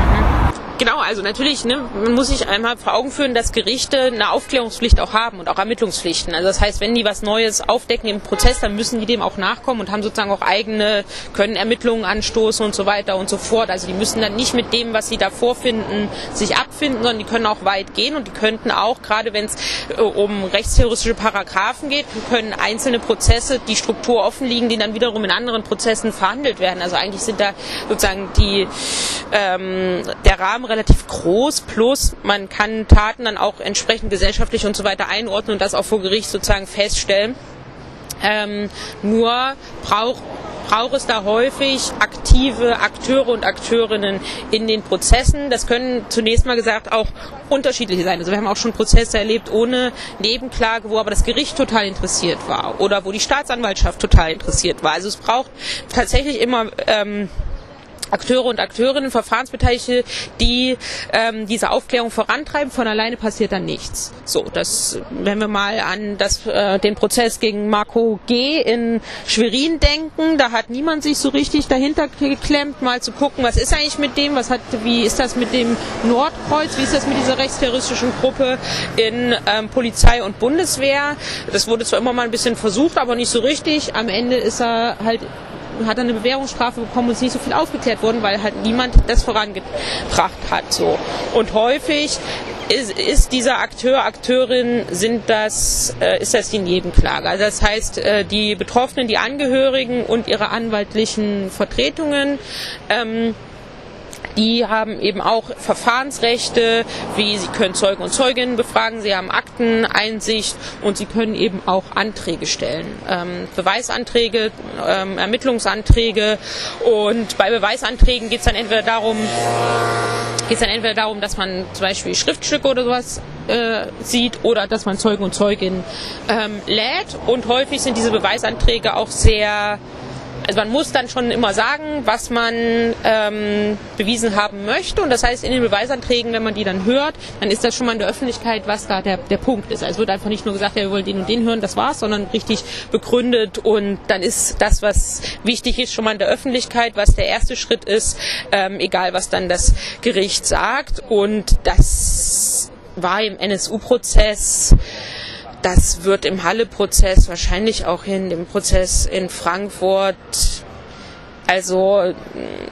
Genau, also natürlich, ne, man muss sich einmal vor Augen führen, dass Gerichte eine Aufklärungspflicht auch haben und auch Ermittlungspflichten. Also das heißt, wenn die was Neues aufdecken im Prozess, dann müssen die dem auch nachkommen und haben sozusagen auch eigene, können Ermittlungen anstoßen und so weiter und so fort. Also die müssen dann nicht mit dem, was sie da vorfinden, sich abfinden, sondern die können auch weit gehen und die könnten auch, gerade wenn es äh, um rechtsterroristische Paragraphen geht, können einzelne Prozesse, die Struktur offen liegen, die dann wiederum in anderen Prozessen verhandelt werden. Also eigentlich sind da sozusagen die ähm, der Rahmen relativ groß, plus man kann Taten dann auch entsprechend gesellschaftlich und so weiter einordnen und das auch vor Gericht sozusagen feststellen. Ähm, nur braucht braucht es da häufig aktive Akteure und Akteurinnen in den Prozessen. Das können zunächst mal gesagt auch unterschiedliche sein. Also wir haben auch schon Prozesse erlebt ohne Nebenklage, wo aber das Gericht total interessiert war oder wo die Staatsanwaltschaft total interessiert war. Also es braucht tatsächlich immer ähm, Akteure und Akteurinnen, Verfahrensbeteiligte, die ähm, diese Aufklärung vorantreiben. Von alleine passiert dann nichts. So, das, wenn wir mal an das, äh, den Prozess gegen Marco G. in Schwerin denken, da hat niemand sich so richtig dahinter geklemmt, mal zu gucken, was ist eigentlich mit dem, was hat, wie ist das mit dem Nordkreuz, wie ist das mit dieser rechtsterroristischen Gruppe in ähm, Polizei und Bundeswehr. Das wurde zwar immer mal ein bisschen versucht, aber nicht so richtig. Am Ende ist er halt hat er eine Bewährungsstrafe bekommen und ist nicht so viel aufgeklärt worden, weil halt niemand das vorangebracht hat. So. Und häufig ist, ist dieser Akteur, Akteurin, sind das, äh, ist das die Nebenklage. Also das heißt, äh, die Betroffenen, die Angehörigen und ihre anwaltlichen Vertretungen ähm, die haben eben auch Verfahrensrechte, wie sie können Zeugen und Zeuginnen befragen, sie haben Akteneinsicht und sie können eben auch Anträge stellen. Ähm, Beweisanträge, ähm, Ermittlungsanträge und bei Beweisanträgen geht es dann entweder darum, geht es dann entweder darum, dass man zum Beispiel Schriftstücke oder sowas äh, sieht oder dass man Zeugen und Zeuginnen ähm, lädt. Und häufig sind diese Beweisanträge auch sehr also man muss dann schon immer sagen, was man ähm, bewiesen haben möchte. Und das heißt, in den Beweisanträgen, wenn man die dann hört, dann ist das schon mal in der Öffentlichkeit, was da der, der Punkt ist. Also wird einfach nicht nur gesagt, ja, wir wollen den und den hören, das war's, sondern richtig begründet. Und dann ist das, was wichtig ist, schon mal in der Öffentlichkeit, was der erste Schritt ist, ähm, egal was dann das Gericht sagt. Und das war im NSU-Prozess das wird im Halle-Prozess, wahrscheinlich auch in dem Prozess in Frankfurt, also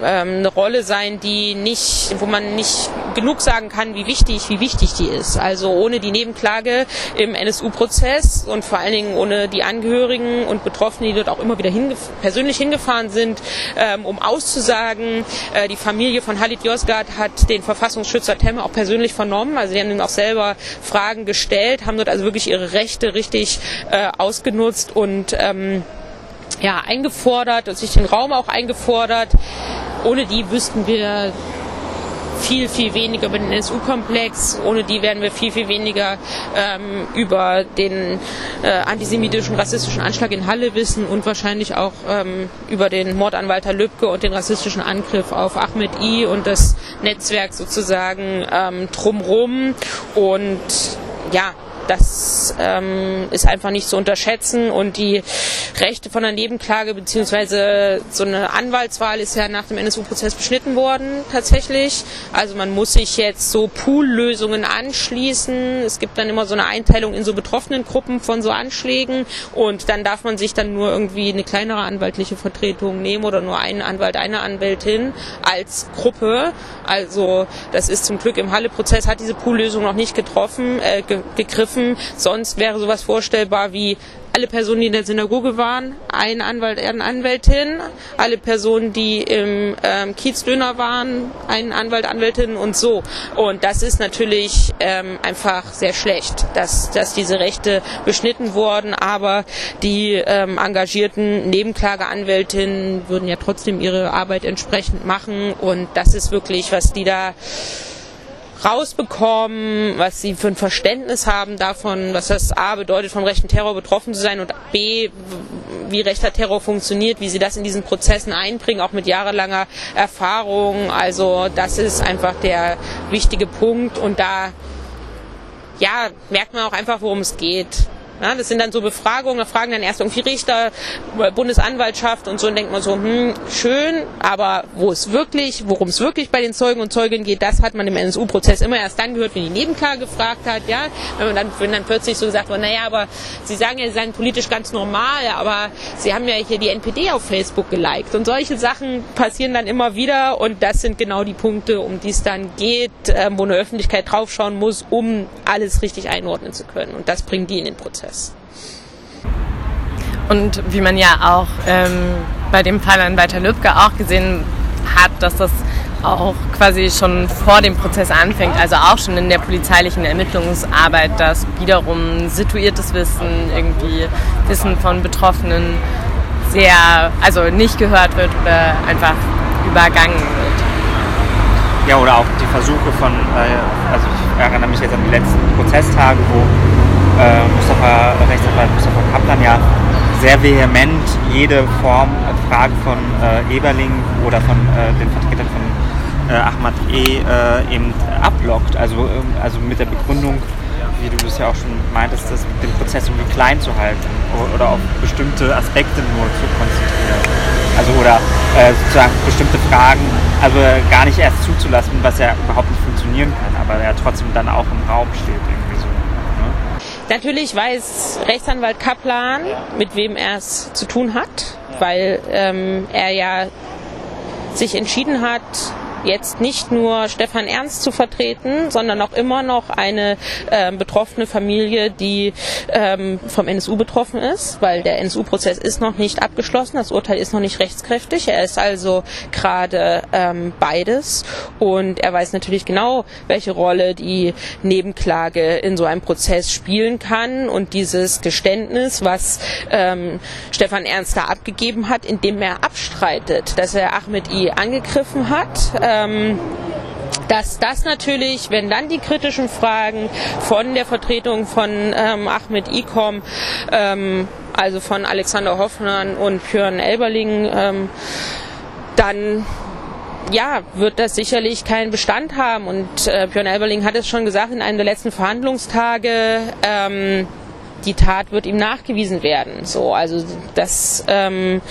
ähm, eine Rolle sein, die nicht, wo man nicht genug sagen kann, wie wichtig, wie wichtig die ist. Also ohne die Nebenklage im NSU-Prozess und vor allen Dingen ohne die Angehörigen und Betroffenen, die dort auch immer wieder hingef persönlich hingefahren sind, ähm, um auszusagen. Äh, die Familie von Halit Yozgat hat den Verfassungsschützer Temme auch persönlich vernommen. Also die haben ihm auch selber Fragen gestellt, haben dort also wirklich ihre Rechte richtig äh, ausgenutzt und ähm, ja, eingefordert und sich den Raum auch eingefordert. Ohne die wüssten wir viel, viel weniger über den NSU-Komplex. Ohne die werden wir viel, viel weniger ähm, über den äh, antisemitischen, rassistischen Anschlag in Halle wissen und wahrscheinlich auch ähm, über den Mord an Walter Lübcke und den rassistischen Angriff auf Ahmed I und das Netzwerk sozusagen ähm, drumrum. Und ja, das ähm, ist einfach nicht zu unterschätzen und die Rechte von der Nebenklage beziehungsweise so eine Anwaltswahl ist ja nach dem NSU-Prozess beschnitten worden tatsächlich. Also man muss sich jetzt so Poollösungen anschließen. Es gibt dann immer so eine Einteilung in so betroffenen Gruppen von so Anschlägen und dann darf man sich dann nur irgendwie eine kleinere anwaltliche Vertretung nehmen oder nur einen Anwalt, eine Anwältin als Gruppe. Also das ist zum Glück im Halle-Prozess hat diese Poollösung noch nicht getroffen, äh, ge gegriffen treffen. Sonst wäre sowas vorstellbar wie alle Personen, die in der Synagoge waren, ein Anwalt, eine Anwältin, alle Personen, die im ähm, Kiezdöner waren, ein Anwalt, Anwältin und so. Und das ist natürlich ähm, einfach sehr schlecht, dass, dass diese Rechte beschnitten wurden, aber die ähm, engagierten Nebenklageanwältinnen würden ja trotzdem ihre Arbeit entsprechend machen und das ist wirklich, was die da rausbekommen, was sie für ein Verständnis haben davon, was das A bedeutet, vom rechten Terror betroffen zu sein und B, wie rechter Terror funktioniert, wie sie das in diesen Prozessen einbringen, auch mit jahrelanger Erfahrung. Also das ist einfach der wichtige Punkt und da ja, merkt man auch einfach, worum es geht. Ja, das sind dann so Befragungen, da fragen dann erst irgendwie Richter, Bundesanwaltschaft und so und denkt man so, hm, schön, aber wo es wirklich, worum es wirklich bei den Zeugen und Zeuginnen geht, das hat man im NSU-Prozess immer erst dann gehört, wenn die Nebenklage gefragt hat, ja, wenn man dann, wenn dann plötzlich so gesagt wird, naja, aber Sie sagen ja, Sie seien politisch ganz normal, aber Sie haben ja hier die NPD auf Facebook geliked. Und solche Sachen passieren dann immer wieder und das sind genau die Punkte, um die es dann geht, äh, wo eine Öffentlichkeit draufschauen muss, um alles richtig einordnen zu können. Und das bringen die in den Prozess. Prozess. Und wie man ja auch ähm, bei dem Fall an Walter Lübcke auch gesehen hat, dass das auch quasi schon vor dem Prozess anfängt, also auch schon in der polizeilichen Ermittlungsarbeit, dass wiederum situiertes Wissen, irgendwie Wissen von Betroffenen sehr, also nicht gehört wird oder einfach übergangen wird. Ja, oder auch die Versuche von, äh, also ich erinnere mich jetzt an die letzten Prozesstage, wo äh, Mustafa, Rechtsanwalt Mustafa Kaplan ja sehr vehement jede Form, äh, Frage von äh, Eberling oder von äh, den Vertretern von äh, Ahmad E. Äh, eben abblockt. Also, ähm, also mit der Begründung, wie du das ja auch schon meintest, das, den Prozess irgendwie klein zu halten oder auf bestimmte Aspekte nur zu konzentrieren. Also oder äh, sozusagen bestimmte Fragen, also gar nicht erst zuzulassen, was ja überhaupt nicht funktionieren kann, aber ja trotzdem dann auch im Raum steht. Natürlich weiß Rechtsanwalt Kaplan, mit wem er es zu tun hat, weil ähm, er ja sich entschieden hat, jetzt nicht nur Stefan Ernst zu vertreten, sondern auch immer noch eine äh, betroffene Familie, die ähm, vom NSU betroffen ist, weil der NSU-Prozess ist noch nicht abgeschlossen, das Urteil ist noch nicht rechtskräftig. Er ist also gerade ähm, beides und er weiß natürlich genau, welche Rolle die Nebenklage in so einem Prozess spielen kann und dieses Geständnis, was ähm, Stefan Ernst da abgegeben hat, indem er abstreitet, dass er Ahmed I angegriffen hat ähm, dass das natürlich, wenn dann die kritischen Fragen von der Vertretung von ähm, Ahmed Ikom, ähm, also von Alexander Hoffmann und Björn Elberling, ähm, dann ja, wird das sicherlich keinen Bestand haben. Und äh, Björn Elberling hat es schon gesagt in einem der letzten Verhandlungstage, ähm, die Tat wird ihm nachgewiesen werden. So, also das, ähm,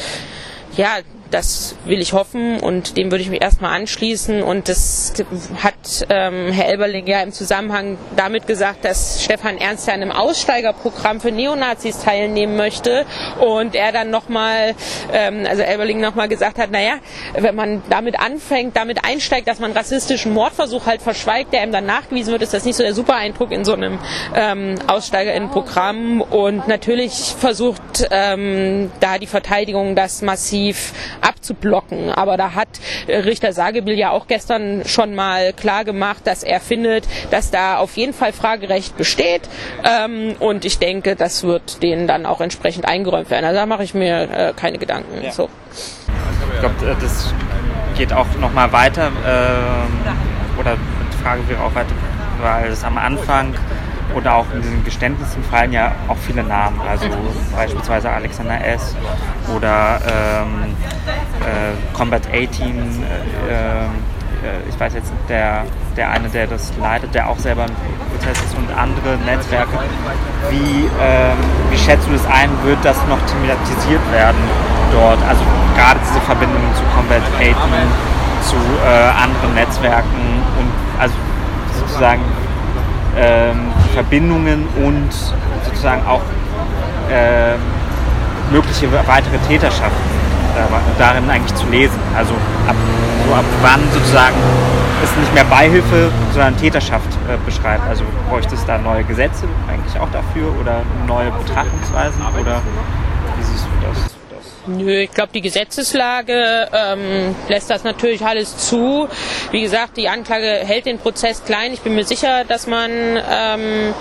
ja, das will ich hoffen und dem würde ich mich erstmal anschließen. Und das hat ähm, Herr Elberling ja im Zusammenhang damit gesagt, dass Stefan Ernst ja an einem Aussteigerprogramm für Neonazis teilnehmen möchte. Und er dann nochmal, ähm, also Elberling nochmal gesagt hat, naja, wenn man damit anfängt, damit einsteigt, dass man rassistischen Mordversuch halt verschweigt, der ihm dann nachgewiesen wird, ist das nicht so der super Eindruck in so einem ähm, Aussteigerinnenprogramm. Und natürlich versucht ähm, da die Verteidigung das massiv abzublocken. Aber da hat äh, Richter Sagebill ja auch gestern schon mal klar gemacht, dass er findet, dass da auf jeden Fall Fragerecht besteht. Ähm, und ich denke, das wird denen dann auch entsprechend eingeräumt werden. Also da mache ich mir äh, keine Gedanken. Ja. So. Ich glaube, äh, das geht auch noch mal weiter. Äh, oder die Frage wäre auch weiter, weil es am Anfang oder auch in diesen Geständnissen fallen ja auch viele Namen, also beispielsweise Alexander S. oder ähm, äh, Combat 18, äh, äh, ich weiß jetzt der, der eine, der das leitet, der auch selber im Prozess ist und andere Netzwerke. Wie, ähm, wie schätzt du das ein, wird das noch thematisiert werden dort? Also gerade diese Verbindungen zu Combat 18, zu äh, anderen Netzwerken und also sozusagen ähm, Verbindungen und sozusagen auch äh, mögliche weitere Täterschaften darin eigentlich zu lesen. Also ab, so ab wann sozusagen es nicht mehr Beihilfe, sondern Täterschaft äh, beschreibt. Also bräuchte es da neue Gesetze eigentlich auch dafür oder neue Betrachtungsweisen oder wie siehst du das? Nö, ich glaube, die Gesetzeslage ähm, lässt das natürlich alles zu. Wie gesagt, die Anklage hält den Prozess klein. Ich bin mir sicher, dass man ähm,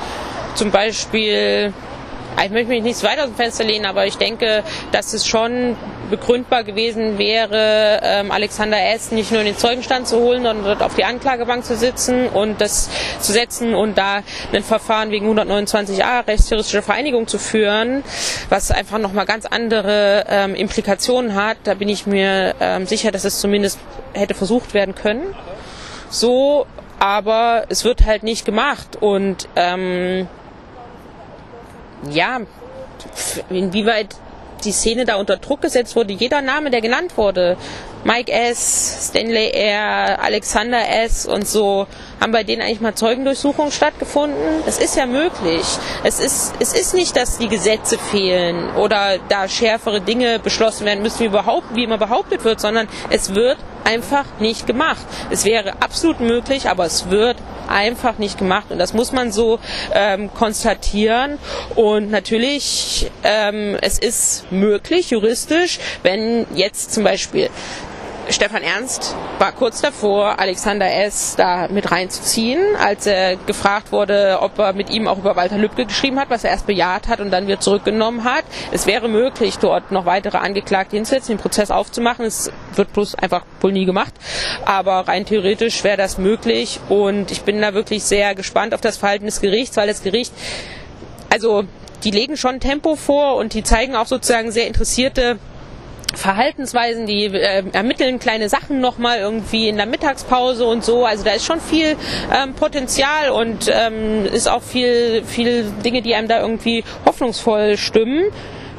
zum Beispiel ich möchte mich nicht weiter aus dem Fenster lehnen, aber ich denke, dass es schon begründbar gewesen wäre, ähm, Alexander S. nicht nur in den Zeugenstand zu holen, sondern dort auf die Anklagebank zu sitzen und das zu setzen und da ein Verfahren wegen 129a rechtsterroristische Vereinigung zu führen, was einfach nochmal ganz andere ähm, Implikationen hat. Da bin ich mir ähm, sicher, dass es zumindest hätte versucht werden können. So, aber es wird halt nicht gemacht und ähm, ja, inwieweit die Szene da unter Druck gesetzt wurde. Jeder Name, der genannt wurde, Mike S., Stanley R., Alexander S. und so, haben bei denen eigentlich mal Zeugendurchsuchungen stattgefunden? Das ist ja möglich. Es ist, es ist nicht, dass die Gesetze fehlen oder da schärfere Dinge beschlossen werden müssen, wie, überhaupt, wie immer behauptet wird, sondern es wird einfach nicht gemacht. Es wäre absolut möglich, aber es wird einfach nicht gemacht. Und das muss man so ähm, konstatieren. Und natürlich, ähm, es ist möglich, juristisch, wenn jetzt zum Beispiel Stefan Ernst war kurz davor, Alexander S. da mit reinzuziehen, als er gefragt wurde, ob er mit ihm auch über Walter Lübcke geschrieben hat, was er erst bejaht hat und dann wieder zurückgenommen hat. Es wäre möglich, dort noch weitere Angeklagte hinzusetzen, den Prozess aufzumachen. Es wird bloß einfach wohl nie gemacht. Aber rein theoretisch wäre das möglich und ich bin da wirklich sehr gespannt auf das Verhalten des Gerichts, weil das Gericht, also die legen schon Tempo vor und die zeigen auch sozusagen sehr interessierte Verhaltensweisen, die äh, ermitteln kleine Sachen nochmal irgendwie in der Mittagspause und so. Also da ist schon viel ähm, Potenzial und ähm, ist auch viel, viel Dinge, die einem da irgendwie hoffnungsvoll stimmen.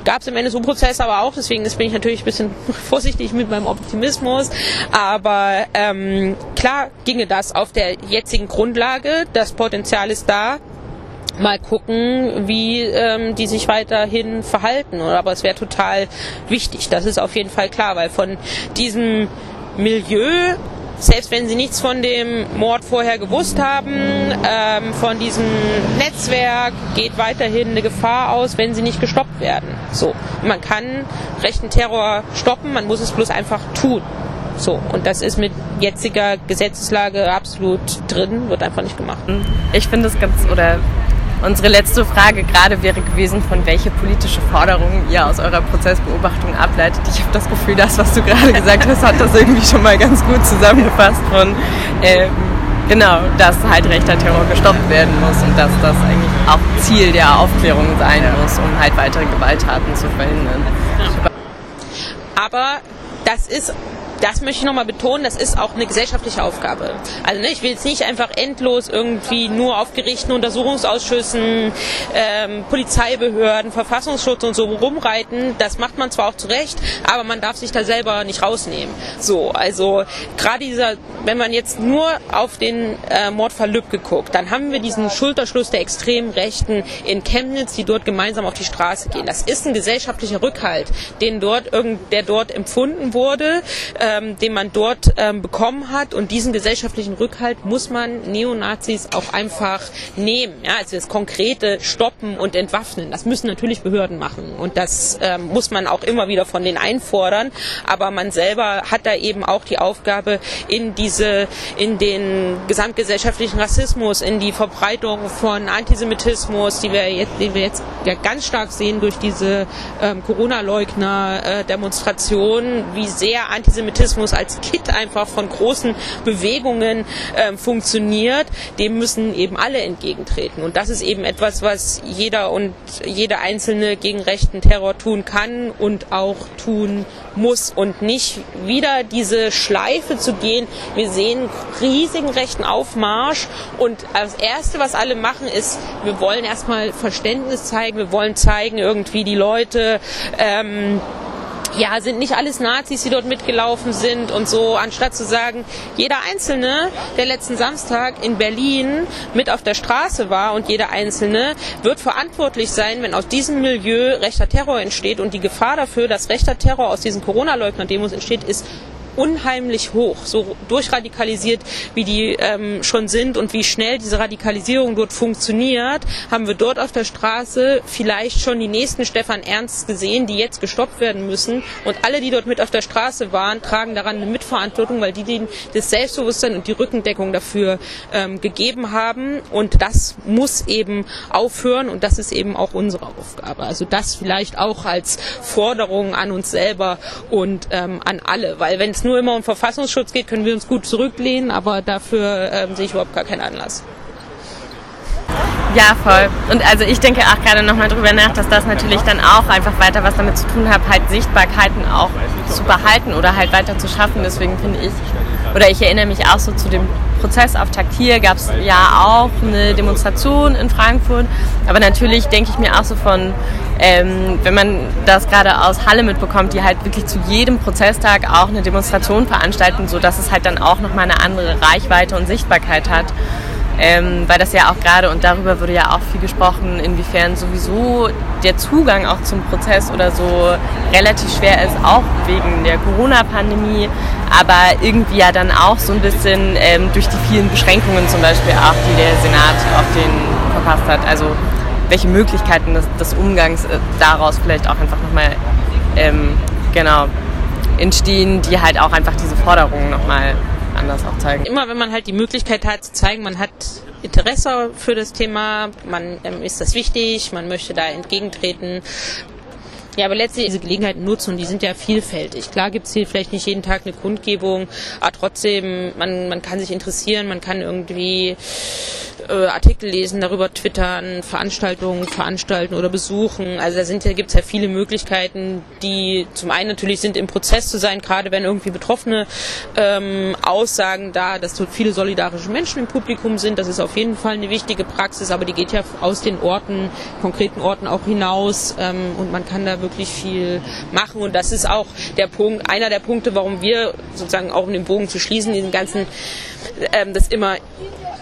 Gab es im NSU-Prozess aber auch, deswegen bin ich natürlich ein bisschen vorsichtig mit meinem Optimismus. Aber ähm, klar ginge das auf der jetzigen Grundlage. Das Potenzial ist da mal gucken, wie ähm, die sich weiterhin verhalten. Aber es wäre total wichtig, das ist auf jeden Fall klar, weil von diesem Milieu selbst wenn sie nichts von dem Mord vorher gewusst haben, ähm, von diesem Netzwerk geht weiterhin eine Gefahr aus, wenn sie nicht gestoppt werden. So, man kann rechten Terror stoppen, man muss es bloß einfach tun. So, und das ist mit jetziger Gesetzeslage absolut drin, wird einfach nicht gemacht. Ich finde es ganz, oder Unsere letzte Frage gerade wäre gewesen, von welche politische Forderungen ihr aus eurer Prozessbeobachtung ableitet. Ich habe das Gefühl, das, was du gerade gesagt hast, hat das irgendwie schon mal ganz gut zusammengefasst von ähm, genau, dass halt rechter Terror gestoppt werden muss und dass das eigentlich auch Ziel der Aufklärung sein muss, um halt weitere Gewalttaten zu verhindern. Aber das ist das möchte ich nochmal betonen, das ist auch eine gesellschaftliche Aufgabe. Also ne, ich will jetzt nicht einfach endlos irgendwie nur auf Gerichten, Untersuchungsausschüssen, ähm, Polizeibehörden, Verfassungsschutz und so rumreiten. Das macht man zwar auch zu Recht, aber man darf sich da selber nicht rausnehmen. So, also gerade dieser, wenn man jetzt nur auf den äh, Mordfall Lübcke guckt, dann haben wir diesen Schulterschluss der extremen Rechten in Chemnitz, die dort gemeinsam auf die Straße gehen. Das ist ein gesellschaftlicher Rückhalt, den dort der dort empfunden wurde. Äh, den man dort ähm, bekommen hat. Und diesen gesellschaftlichen Rückhalt muss man Neonazis auch einfach nehmen. Ja, also das konkrete Stoppen und Entwaffnen. Das müssen natürlich Behörden machen. Und das ähm, muss man auch immer wieder von denen einfordern. Aber man selber hat da eben auch die Aufgabe, in diese, in den gesamtgesellschaftlichen Rassismus, in die Verbreitung von Antisemitismus, die wir jetzt, den wir jetzt ja ganz stark sehen durch diese ähm, Corona-Leugner-Demonstrationen, äh, wie sehr Antisemitismus Antisemitismus als Kit einfach von großen Bewegungen äh, funktioniert, dem müssen eben alle entgegentreten. Und das ist eben etwas, was jeder und jede Einzelne gegen rechten Terror tun kann und auch tun muss und nicht wieder diese Schleife zu gehen. Wir sehen riesigen rechten Aufmarsch und das Erste, was alle machen, ist, wir wollen erstmal Verständnis zeigen, wir wollen zeigen, irgendwie die Leute ähm, ja, sind nicht alles Nazis, die dort mitgelaufen sind und so, anstatt zu sagen, jeder Einzelne, der letzten Samstag in Berlin mit auf der Straße war und jeder Einzelne wird verantwortlich sein, wenn aus diesem Milieu rechter Terror entsteht. Und die Gefahr dafür, dass rechter Terror aus diesen Corona-Leugner-Demos entsteht, ist unheimlich hoch, so durchradikalisiert, wie die ähm, schon sind und wie schnell diese Radikalisierung dort funktioniert, haben wir dort auf der Straße vielleicht schon die nächsten Stefan Ernst gesehen, die jetzt gestoppt werden müssen. Und alle, die dort mit auf der Straße waren, tragen daran eine Mitverantwortung, weil die denen das Selbstbewusstsein und die Rückendeckung dafür ähm, gegeben haben. Und das muss eben aufhören und das ist eben auch unsere Aufgabe. Also das vielleicht auch als Forderung an uns selber und ähm, an alle, weil wenn es nur immer um Verfassungsschutz geht, können wir uns gut zurücklehnen, aber dafür ähm, sehe ich überhaupt gar keinen Anlass. Ja, voll. Und also ich denke auch gerade nochmal drüber nach, dass das natürlich dann auch einfach weiter was damit zu tun hat, halt Sichtbarkeiten auch zu behalten oder halt weiter zu schaffen. Deswegen finde ich, oder ich erinnere mich auch so zu dem Prozessauftakt hier, gab es ja auch eine Demonstration in Frankfurt. Aber natürlich denke ich mir auch so von, ähm, wenn man das gerade aus Halle mitbekommt, die halt wirklich zu jedem Prozesstag auch eine Demonstration veranstalten, sodass es halt dann auch nochmal eine andere Reichweite und Sichtbarkeit hat ähm, weil das ja auch gerade, und darüber wurde ja auch viel gesprochen, inwiefern sowieso der Zugang auch zum Prozess oder so relativ schwer ist, auch wegen der Corona-Pandemie, aber irgendwie ja dann auch so ein bisschen ähm, durch die vielen Beschränkungen zum Beispiel auch, die der Senat auf den verpasst hat. Also welche Möglichkeiten des, des Umgangs äh, daraus vielleicht auch einfach nochmal ähm, genau entstehen, die halt auch einfach diese Forderungen nochmal anders auch zeigen. Immer wenn man halt die Möglichkeit hat zu zeigen, man hat Interesse für das Thema, man ähm, ist das wichtig, man möchte da entgegentreten, ja, aber letztlich diese Gelegenheiten nutzen und die sind ja vielfältig. Klar gibt es hier vielleicht nicht jeden Tag eine Kundgebung, aber trotzdem, man, man kann sich interessieren, man kann irgendwie äh, Artikel lesen, darüber twittern, Veranstaltungen veranstalten oder besuchen. Also da sind ja, gibt's ja viele Möglichkeiten, die zum einen natürlich sind, im Prozess zu sein, gerade wenn irgendwie Betroffene ähm, Aussagen da, dass so viele solidarische Menschen im Publikum sind. Das ist auf jeden Fall eine wichtige Praxis, aber die geht ja aus den Orten, konkreten Orten auch hinaus ähm, und man kann da wirklich viel machen. Und das ist auch der Punkt, einer der Punkte, warum wir sozusagen auch um den Bogen zu schließen, diesen ganzen ähm, das immer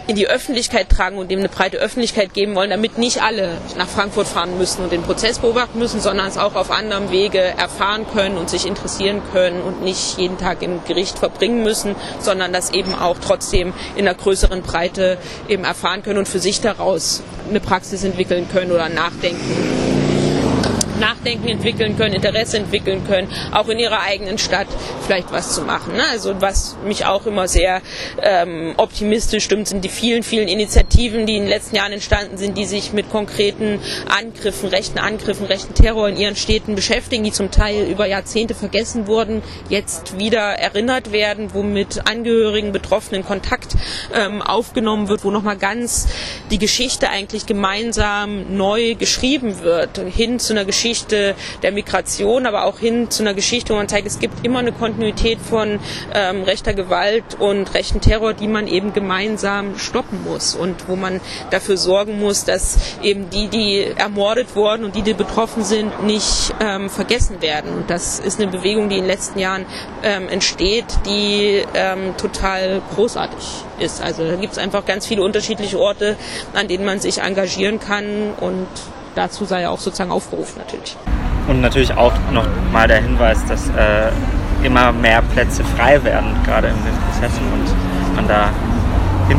in die Öffentlichkeit tragen und dem eine breite Öffentlichkeit geben wollen, damit nicht alle nach Frankfurt fahren müssen und den Prozess beobachten müssen, sondern es auch auf anderem Wege erfahren können und sich interessieren können und nicht jeden Tag im Gericht verbringen müssen, sondern das eben auch trotzdem in einer größeren Breite eben erfahren können und für sich daraus eine Praxis entwickeln können oder nachdenken. Nachdenken entwickeln können, Interesse entwickeln können, auch in ihrer eigenen Stadt vielleicht was zu machen. Ne? Also was mich auch immer sehr ähm, optimistisch stimmt, sind die vielen, vielen Initiativen, die in den letzten Jahren entstanden sind, die sich mit konkreten Angriffen, rechten Angriffen, rechten Terror in ihren Städten beschäftigen, die zum Teil über Jahrzehnte vergessen wurden, jetzt wieder erinnert werden, wo mit Angehörigen, Betroffenen Kontakt ähm, aufgenommen wird, wo nochmal ganz die Geschichte eigentlich gemeinsam neu geschrieben wird, hin zu einer Geschichte der Migration, aber auch hin zu einer Geschichte, wo man zeigt, es gibt immer eine Kontinuität von ähm, rechter Gewalt und rechten Terror, die man eben gemeinsam stoppen muss und wo man dafür sorgen muss, dass eben die, die ermordet wurden und die, die betroffen sind, nicht ähm, vergessen werden. Und das ist eine Bewegung, die in den letzten Jahren ähm, entsteht, die ähm, total großartig ist. Also da gibt es einfach ganz viele unterschiedliche Orte, an denen man sich engagieren kann und dazu sei ja auch sozusagen aufgerufen natürlich. Und natürlich auch noch mal der Hinweis, dass äh, immer mehr Plätze frei werden, gerade in den Prozessen und man da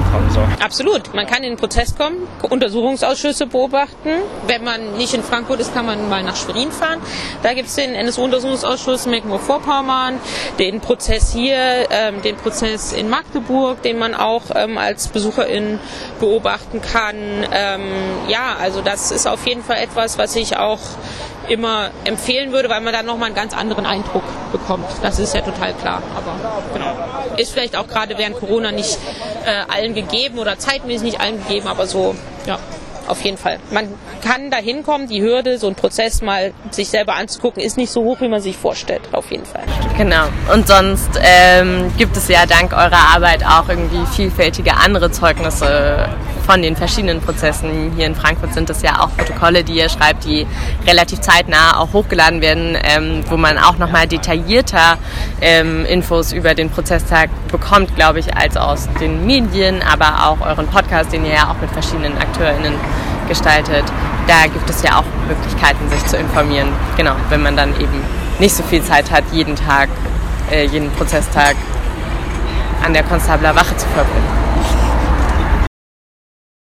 hinkommen soll. Absolut. Man kann in den Prozess kommen, Untersuchungsausschüsse beobachten. Wenn man nicht in Frankfurt ist, kann man mal nach Schwerin fahren. Da gibt es den NSU-Untersuchungsausschuss Mecklenburg-Vorpommern, den Prozess hier, ähm, den Prozess in Magdeburg, den man auch ähm, als Besucherin beobachten kann. Ähm, ja, also das ist auf jeden Fall etwas, was ich auch immer empfehlen würde, weil man dann nochmal einen ganz anderen Eindruck bekommt. Das ist ja total klar. Aber genau. Ist vielleicht auch gerade während Corona nicht äh, allen gegeben oder zeitmäßig nicht allen gegeben, aber so, ja auf jeden Fall. Man kann da hinkommen, die Hürde, so einen Prozess mal sich selber anzugucken, ist nicht so hoch, wie man sich vorstellt, auf jeden Fall. Genau. Und sonst ähm, gibt es ja dank eurer Arbeit auch irgendwie vielfältige andere Zeugnisse von den verschiedenen Prozessen. Hier in Frankfurt sind es ja auch Protokolle, die ihr schreibt, die relativ zeitnah auch hochgeladen werden, ähm, wo man auch nochmal detaillierter ähm, Infos über den Prozesstag bekommt, glaube ich, als aus den Medien, aber auch euren Podcast, den ihr ja auch mit verschiedenen AkteurInnen gestaltet. Da gibt es ja auch Möglichkeiten, sich zu informieren. Genau, wenn man dann eben nicht so viel Zeit hat, jeden Tag, äh, jeden Prozesstag an der Konstabler Wache zu verbringen.